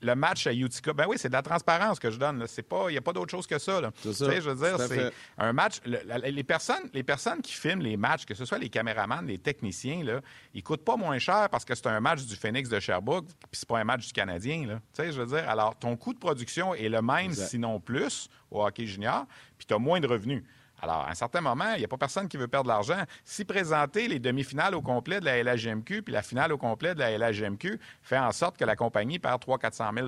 le match à Utica, ben oui, c'est de la transparence que je donne. Il n'y a pas d'autre chose que ça. Tu sais, je veux dire, c'est un match. les, personnes, les personnes qui filment les matchs, que ce soit les caméramans, les techniciens, là, ils coûtent pas moins cher parce que c'est un match du Phoenix de Sherbrooke, puis c'est pas un match du Canadien. Là. Tu sais, je veux dire, alors ton coût de production est le même, sinon plus, au hockey junior, puis tu as moins de revenus. Alors, à un certain moment, il n'y a pas personne qui veut perdre de l'argent. Si présenter les demi-finales au complet de la LHGMQ puis la finale au complet de la LHGMQ fait en sorte que la compagnie perd 300 000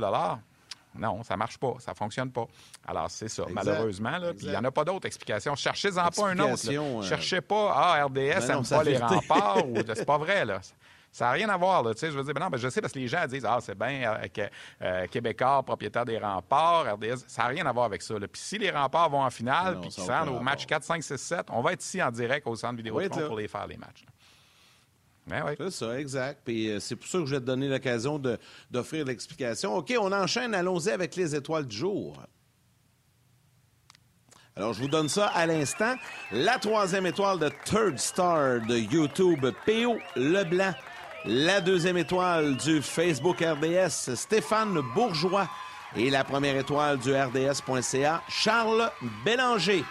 non, ça ne marche pas, ça ne fonctionne pas. Alors, c'est ça, malheureusement. il n'y en a pas d'autres explications. Cherchez-en pas un autre. Euh, Cherchez pas, ah, RDS n'aime pas les remparts. ou... [laughs] C'est pas vrai, là. Ça n'a rien à voir, là, tu sais, je veux dire, ben non, ben je sais parce que les gens disent, ah, c'est bien, euh, euh, Québécois, propriétaire des remparts, RDS, ça n'a rien à voir avec ça. Puis si les remparts vont en finale, puis qu'ils rendent au match 4, 5, 6, 7, on va être ici en direct au centre vidéo pour les faire, les matchs. Ben oui. C'est ça, exact. Puis euh, c'est pour ça que je vais te donner l'occasion d'offrir l'explication. OK, on enchaîne, allons-y avec les étoiles du jour. Alors, je vous donne ça à l'instant. La troisième étoile de Third Star de YouTube, P.O. Leblanc. La deuxième étoile du Facebook RDS, Stéphane Bourgeois. Et la première étoile du RDS.ca, Charles Bélanger.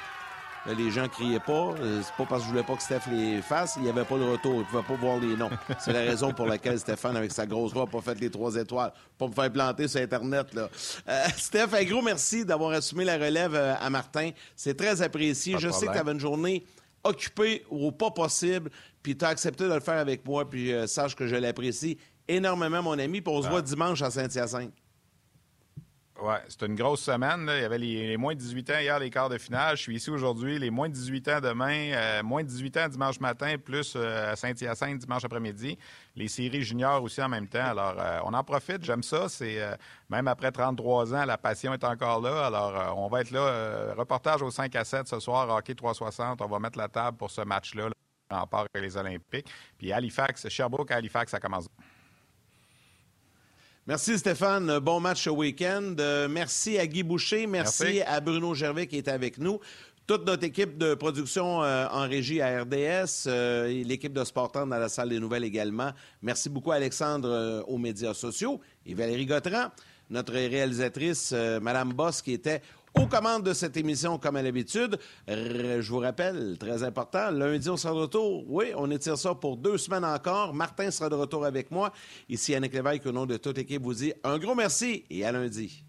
Les gens criaient pas. Euh, c'est pas parce que je voulais pas que Steph les fasse. Il n'y avait pas de retour. Ils ne pouvaient pas voir les noms. C'est la raison pour laquelle Stéphane, avec sa grosse voix, n'a pas fait les trois étoiles. Pour me faire planter sur Internet. Là. Euh, Steph, un gros merci d'avoir assumé la relève euh, à Martin. C'est très apprécié. je sais que tu avais une journée occupée au pas possible puis tu as accepté de le faire avec moi, puis euh, sache que je l'apprécie énormément, mon ami, puis on se voit dimanche à Saint-Hyacinthe. Oui, c'est une grosse semaine. Il y avait les, moins de 18 ans hier, les quarts de finale. Je suis ici aujourd'hui, les moins de 18 ans demain, euh, moins de 18 ans dimanche matin, plus euh, à Saint-Hyacinthe dimanche après-midi. Les séries juniors aussi en même temps. Alors, on en profite, j'aime ça. C'est Même après 33 ans, la passion est encore là. Alors, on va être là. reportage au 5 à 7 ce soir, hockey 360. On va mettre la table pour ce match-là. En part les Olympiques. Puis Halifax, Sherbrooke Halifax, ça commence. Merci Stéphane. Bon match au week-end. Euh, merci à Guy Boucher. Merci, à Bruno Gervais qui est avec nous. Toute notre équipe de production euh, en régie à RDS, euh, l'équipe de Sportant dans la salle des nouvelles également. Merci beaucoup Alexandre aux médias sociaux et Valérie Gautran, notre réalisatrice, Madame Boss, qui était aux commandes de cette émission, comme à l'habitude, je vous rappelle, très important, lundi, on sera de retour. Oui, on étire ça pour deux semaines encore. Martin sera de retour avec moi. Ici, Annick Lévesque, au nom de toute l'équipe, vous dit un gros merci et à lundi.